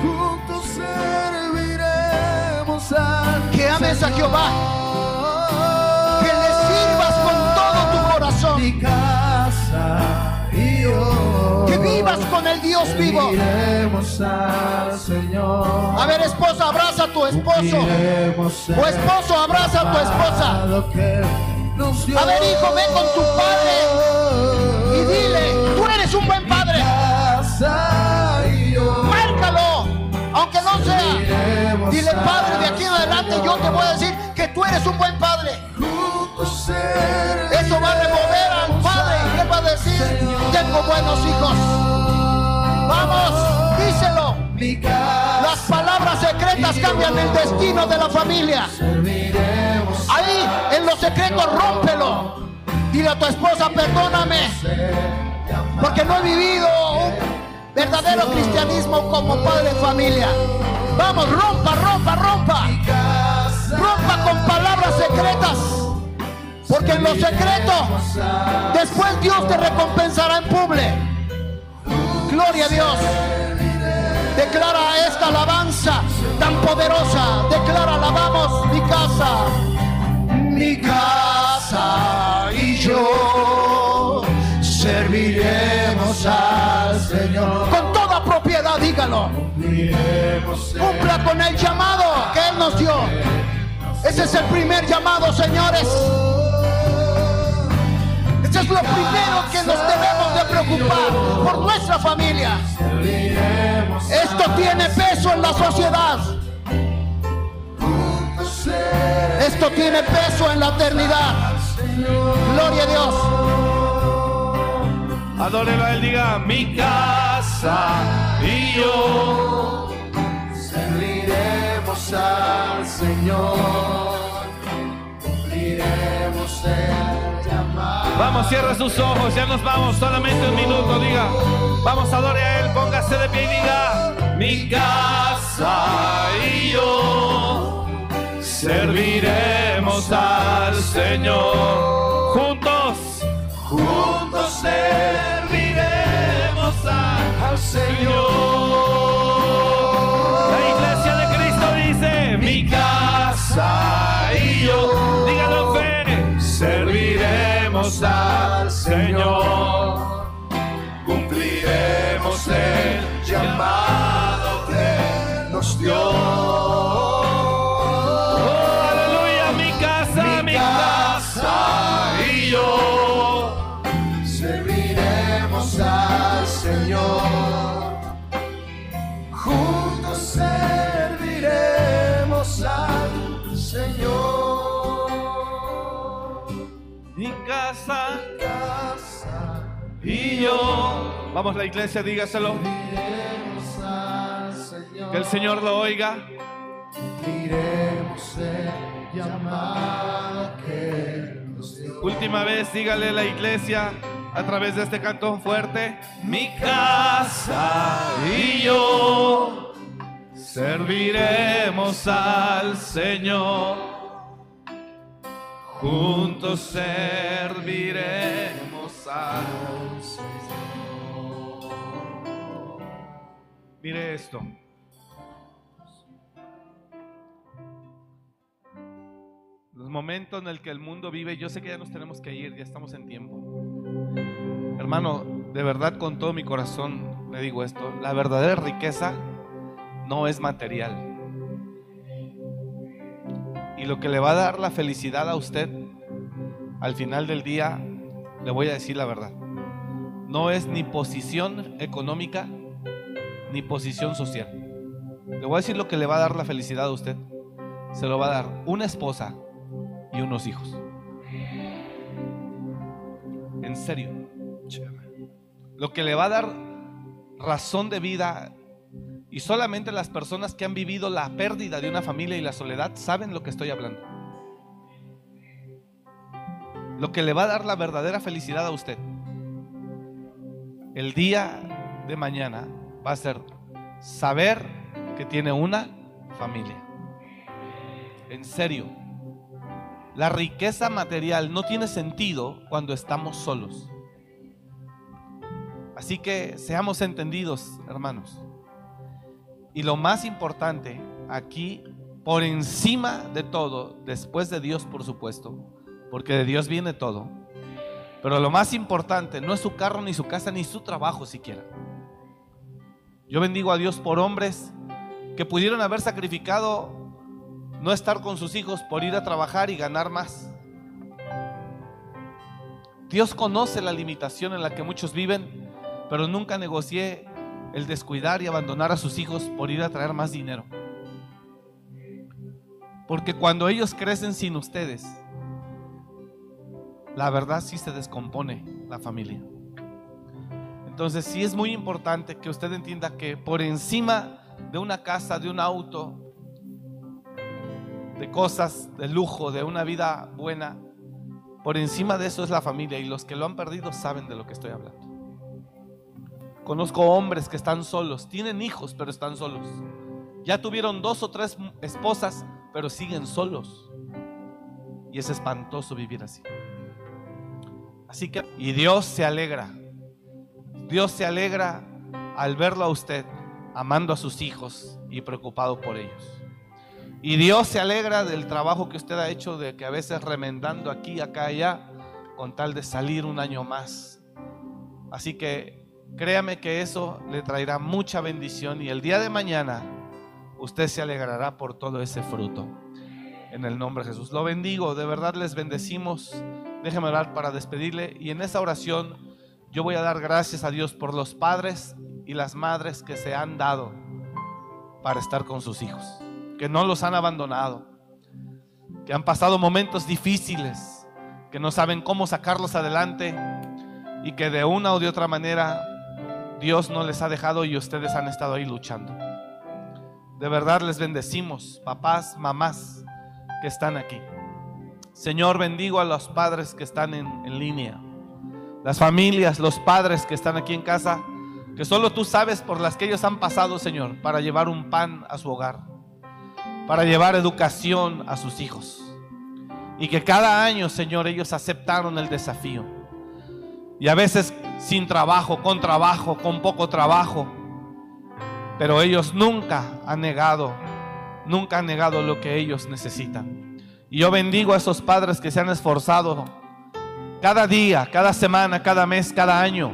Juntos serviremos al Que ames a Señor. Jehová. Que le sirvas con todo tu corazón. Vivas con el Dios vivo. A ver, esposa, abraza a tu esposo. O esposo, abraza a tu esposa. A ver, hijo, ven con tu padre y dile, tú eres un buen padre. Márcalo, aunque no sea. Dile, padre, de aquí en adelante yo te voy a decir que tú eres un buen padre. Eso va a remover Las palabras secretas cambian el destino de la familia. Ahí, en lo secreto, rómpelo. Dile a tu esposa, perdóname, porque no he vivido un verdadero cristianismo como padre de familia. Vamos, rompa, rompa, rompa. Rompa con palabras secretas. Porque en lo secreto, después Dios te recompensará en publi. Gloria a Dios. Declara esta alabanza tan poderosa. Declara, alabamos mi casa. Mi casa y yo serviremos al Señor. Con toda propiedad, dígalo. Cumpla con el llamado que Él nos dio. Ese es el primer llamado, señores. Eso es lo primero que nos debemos de preocupar por nuestra familia. Esto tiene peso en la sociedad. Esto tiene peso en la eternidad. Gloria a Dios. Adórelo a él, diga, mi casa y yo. Serviremos al Señor. Cumpliremos el. Vamos, cierra sus ojos, ya nos vamos, solamente un minuto, diga. Vamos, adore a él, póngase de pie y diga, mi casa y yo serviremos al Señor. Juntos, juntos serviremos al Señor. La iglesia de Cristo dice, mi casa y yo, dígalo serviremos al Señor. Cumpliremos el llamado que nos dio. Oh, aleluya, mi casa, mi, casa y yo. Serviremos al Señor. Juntos serviremos Mi casa Casa, y yo. Vamos, la iglesia, dígaselo. serviremos al Señor. Que el Señor lo oiga. El llamado que nos dio. Última vez, dígale a la iglesia a través de este canto fuerte. Mi casa y yo serviremos al Señor. Juntos serviremos al Señor. Mire esto. Los momentos en el que el mundo vive, yo sé que ya nos tenemos que ir, ya estamos en tiempo. Hermano, de verdad con todo mi corazón le digo esto, la verdadera riqueza no es material. Y lo que le va a dar la felicidad a usted al final del día, le voy a decir la verdad, no es ni posición económica ni posición social. Le voy a decir lo que le va a dar la felicidad a usted. Se lo va a dar una esposa y unos hijos. En serio. Lo que le va a dar razón de vida y solamente las personas que han vivido la pérdida de una familia y la soledad saben lo que estoy hablando. Lo que le va a dar la verdadera felicidad a usted. El día de mañana va a ser saber que tiene una familia. En serio. La riqueza material no tiene sentido cuando estamos solos. Así que seamos entendidos, hermanos. Y lo más importante aquí, por encima de todo, después de Dios, por supuesto, porque de Dios viene todo. Pero lo más importante no es su carro, ni su casa, ni su trabajo siquiera. Yo bendigo a Dios por hombres que pudieron haber sacrificado no estar con sus hijos por ir a trabajar y ganar más. Dios conoce la limitación en la que muchos viven, pero nunca negocié el descuidar y abandonar a sus hijos por ir a traer más dinero. Porque cuando ellos crecen sin ustedes, la verdad sí se descompone la familia. Entonces sí es muy importante que usted entienda que por encima de una casa, de un auto, de cosas de lujo, de una vida buena, por encima de eso es la familia y los que lo han perdido saben de lo que estoy hablando. Conozco hombres que están solos, tienen hijos pero están solos. Ya tuvieron dos o tres esposas pero siguen solos. Y es espantoso vivir así. Así que, y Dios se alegra. Dios se alegra al verlo a usted amando a sus hijos y preocupado por ellos. Y Dios se alegra del trabajo que usted ha hecho, de que a veces remendando aquí, acá, allá, con tal de salir un año más. Así que créame que eso le traerá mucha bendición y el día de mañana usted se alegrará por todo ese fruto. En el nombre de Jesús. Lo bendigo, de verdad les bendecimos déjeme orar para despedirle y en esa oración yo voy a dar gracias a Dios por los padres y las madres que se han dado para estar con sus hijos, que no los han abandonado, que han pasado momentos difíciles, que no saben cómo sacarlos adelante y que de una o de otra manera Dios no les ha dejado y ustedes han estado ahí luchando. De verdad les bendecimos, papás, mamás que están aquí. Señor, bendigo a los padres que están en, línea, las familias, los padres que están aquí en casa, que solo tú sabes por las que ellos han pasado, Señor, para llevar un pan a su hogar, para llevar educación a sus hijos. Y que cada año, Señor, ellos aceptaron el desafío. Y a veces sin trabajo, con trabajo, con poco trabajo. Pero ellos nunca han negado, nunca han negado lo que ellos necesitan. Y yo bendigo a esos padres que se han esforzado cada día, cada semana, cada mes, cada año.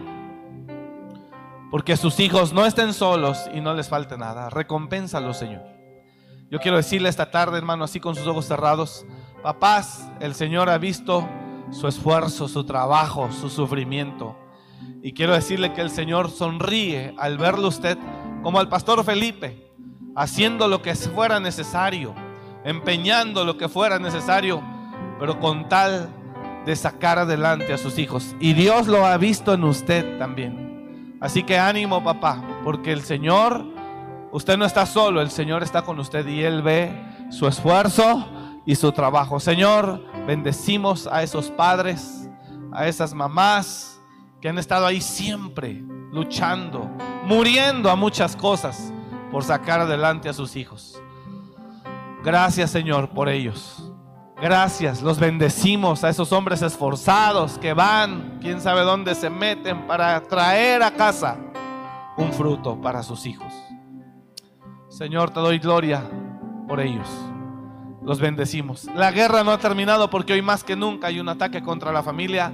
Porque sus hijos no estén solos y no les falte nada. Recompénsalos, Señor. Yo quiero decirle esta tarde, hermano, así con sus ojos cerrados, papás, el Señor ha visto su esfuerzo, su trabajo, su sufrimiento. Y quiero decirle que el Señor sonríe al verlo usted como al pastor Felipe, haciendo lo que fuera necesario, empeñando lo que fuera necesario, pero con tal de sacar adelante a sus hijos. Y Dios lo ha visto en usted también. Así que ánimo, papá, porque el Señor, usted no está solo, el Señor está con usted y Él ve su esfuerzo y su trabajo. Señor, bendecimos a esos padres, a esas mamás que han estado ahí siempre luchando, muriendo a muchas cosas por sacar adelante a sus hijos. Gracias Señor por ellos. Gracias, los bendecimos a esos hombres esforzados que van, quién sabe dónde se meten para traer a casa un fruto para sus hijos. Señor, te doy gloria por ellos. Los bendecimos. La guerra no ha terminado porque hoy más que nunca hay un ataque contra la familia,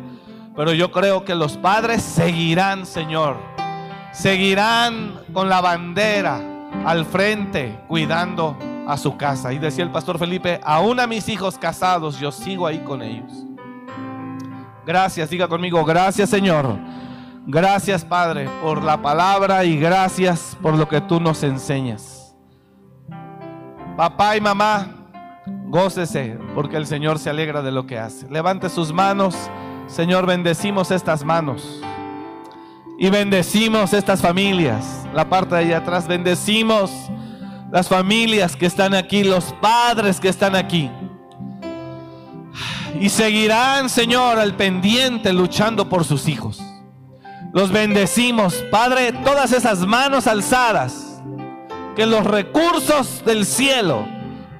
pero yo creo que los padres seguirán, Señor. Seguirán con la bandera al frente, cuidando a su casa. Y decía el pastor Felipe, aún a mis hijos casados, yo sigo ahí con ellos. Gracias, diga conmigo, gracias Señor. Gracias Padre por la palabra y gracias por lo que tú nos enseñas. Papá y mamá, gócese porque el Señor se alegra de lo que hace. Levante sus manos. Señor, bendecimos estas manos. Y bendecimos estas familias. La parte de allá atrás, bendecimos las familias que están aquí, los padres que están aquí. Y seguirán, Señor, al pendiente luchando por sus hijos. Los bendecimos, Padre, todas esas manos alzadas. Que los recursos del cielo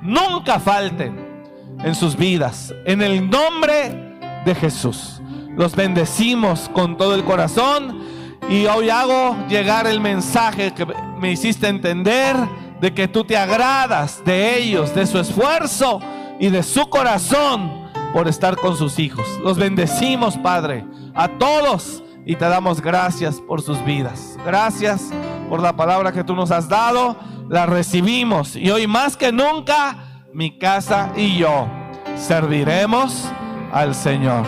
nunca falten en sus vidas. En el nombre de Jesús. Los bendecimos con todo el corazón. Y hoy hago llegar el mensaje que me hiciste entender de que tú te agradas de ellos, de su esfuerzo y de su corazón por estar con sus hijos. Los bendecimos, Padre, a todos y te damos gracias por sus vidas. Gracias por la palabra que tú nos has dado. La recibimos y hoy más que nunca mi casa y yo serviremos al Señor.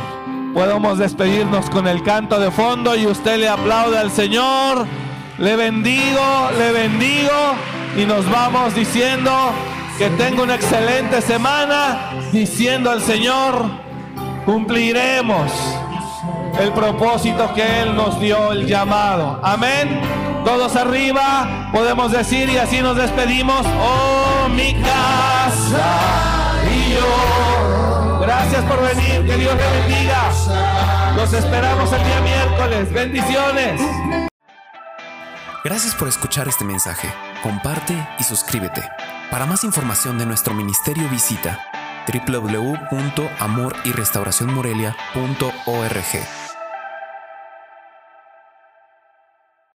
Podemos despedirnos con el canto de fondo y usted le aplaude al Señor. Le bendigo, le bendigo y nos vamos diciendo que tenga una excelente semana, diciendo al Señor, cumpliremos el propósito que Él nos dio, el llamado. Amén. Todos arriba podemos decir y así nos despedimos. Oh, mi casa y yo. Gracias por venir, que Dios le bendiga. Los esperamos el día miércoles. Bendiciones. Gracias por escuchar este mensaje. Comparte y suscríbete. Para más información de nuestro ministerio visita www.amoryrestauracionmorelia.org.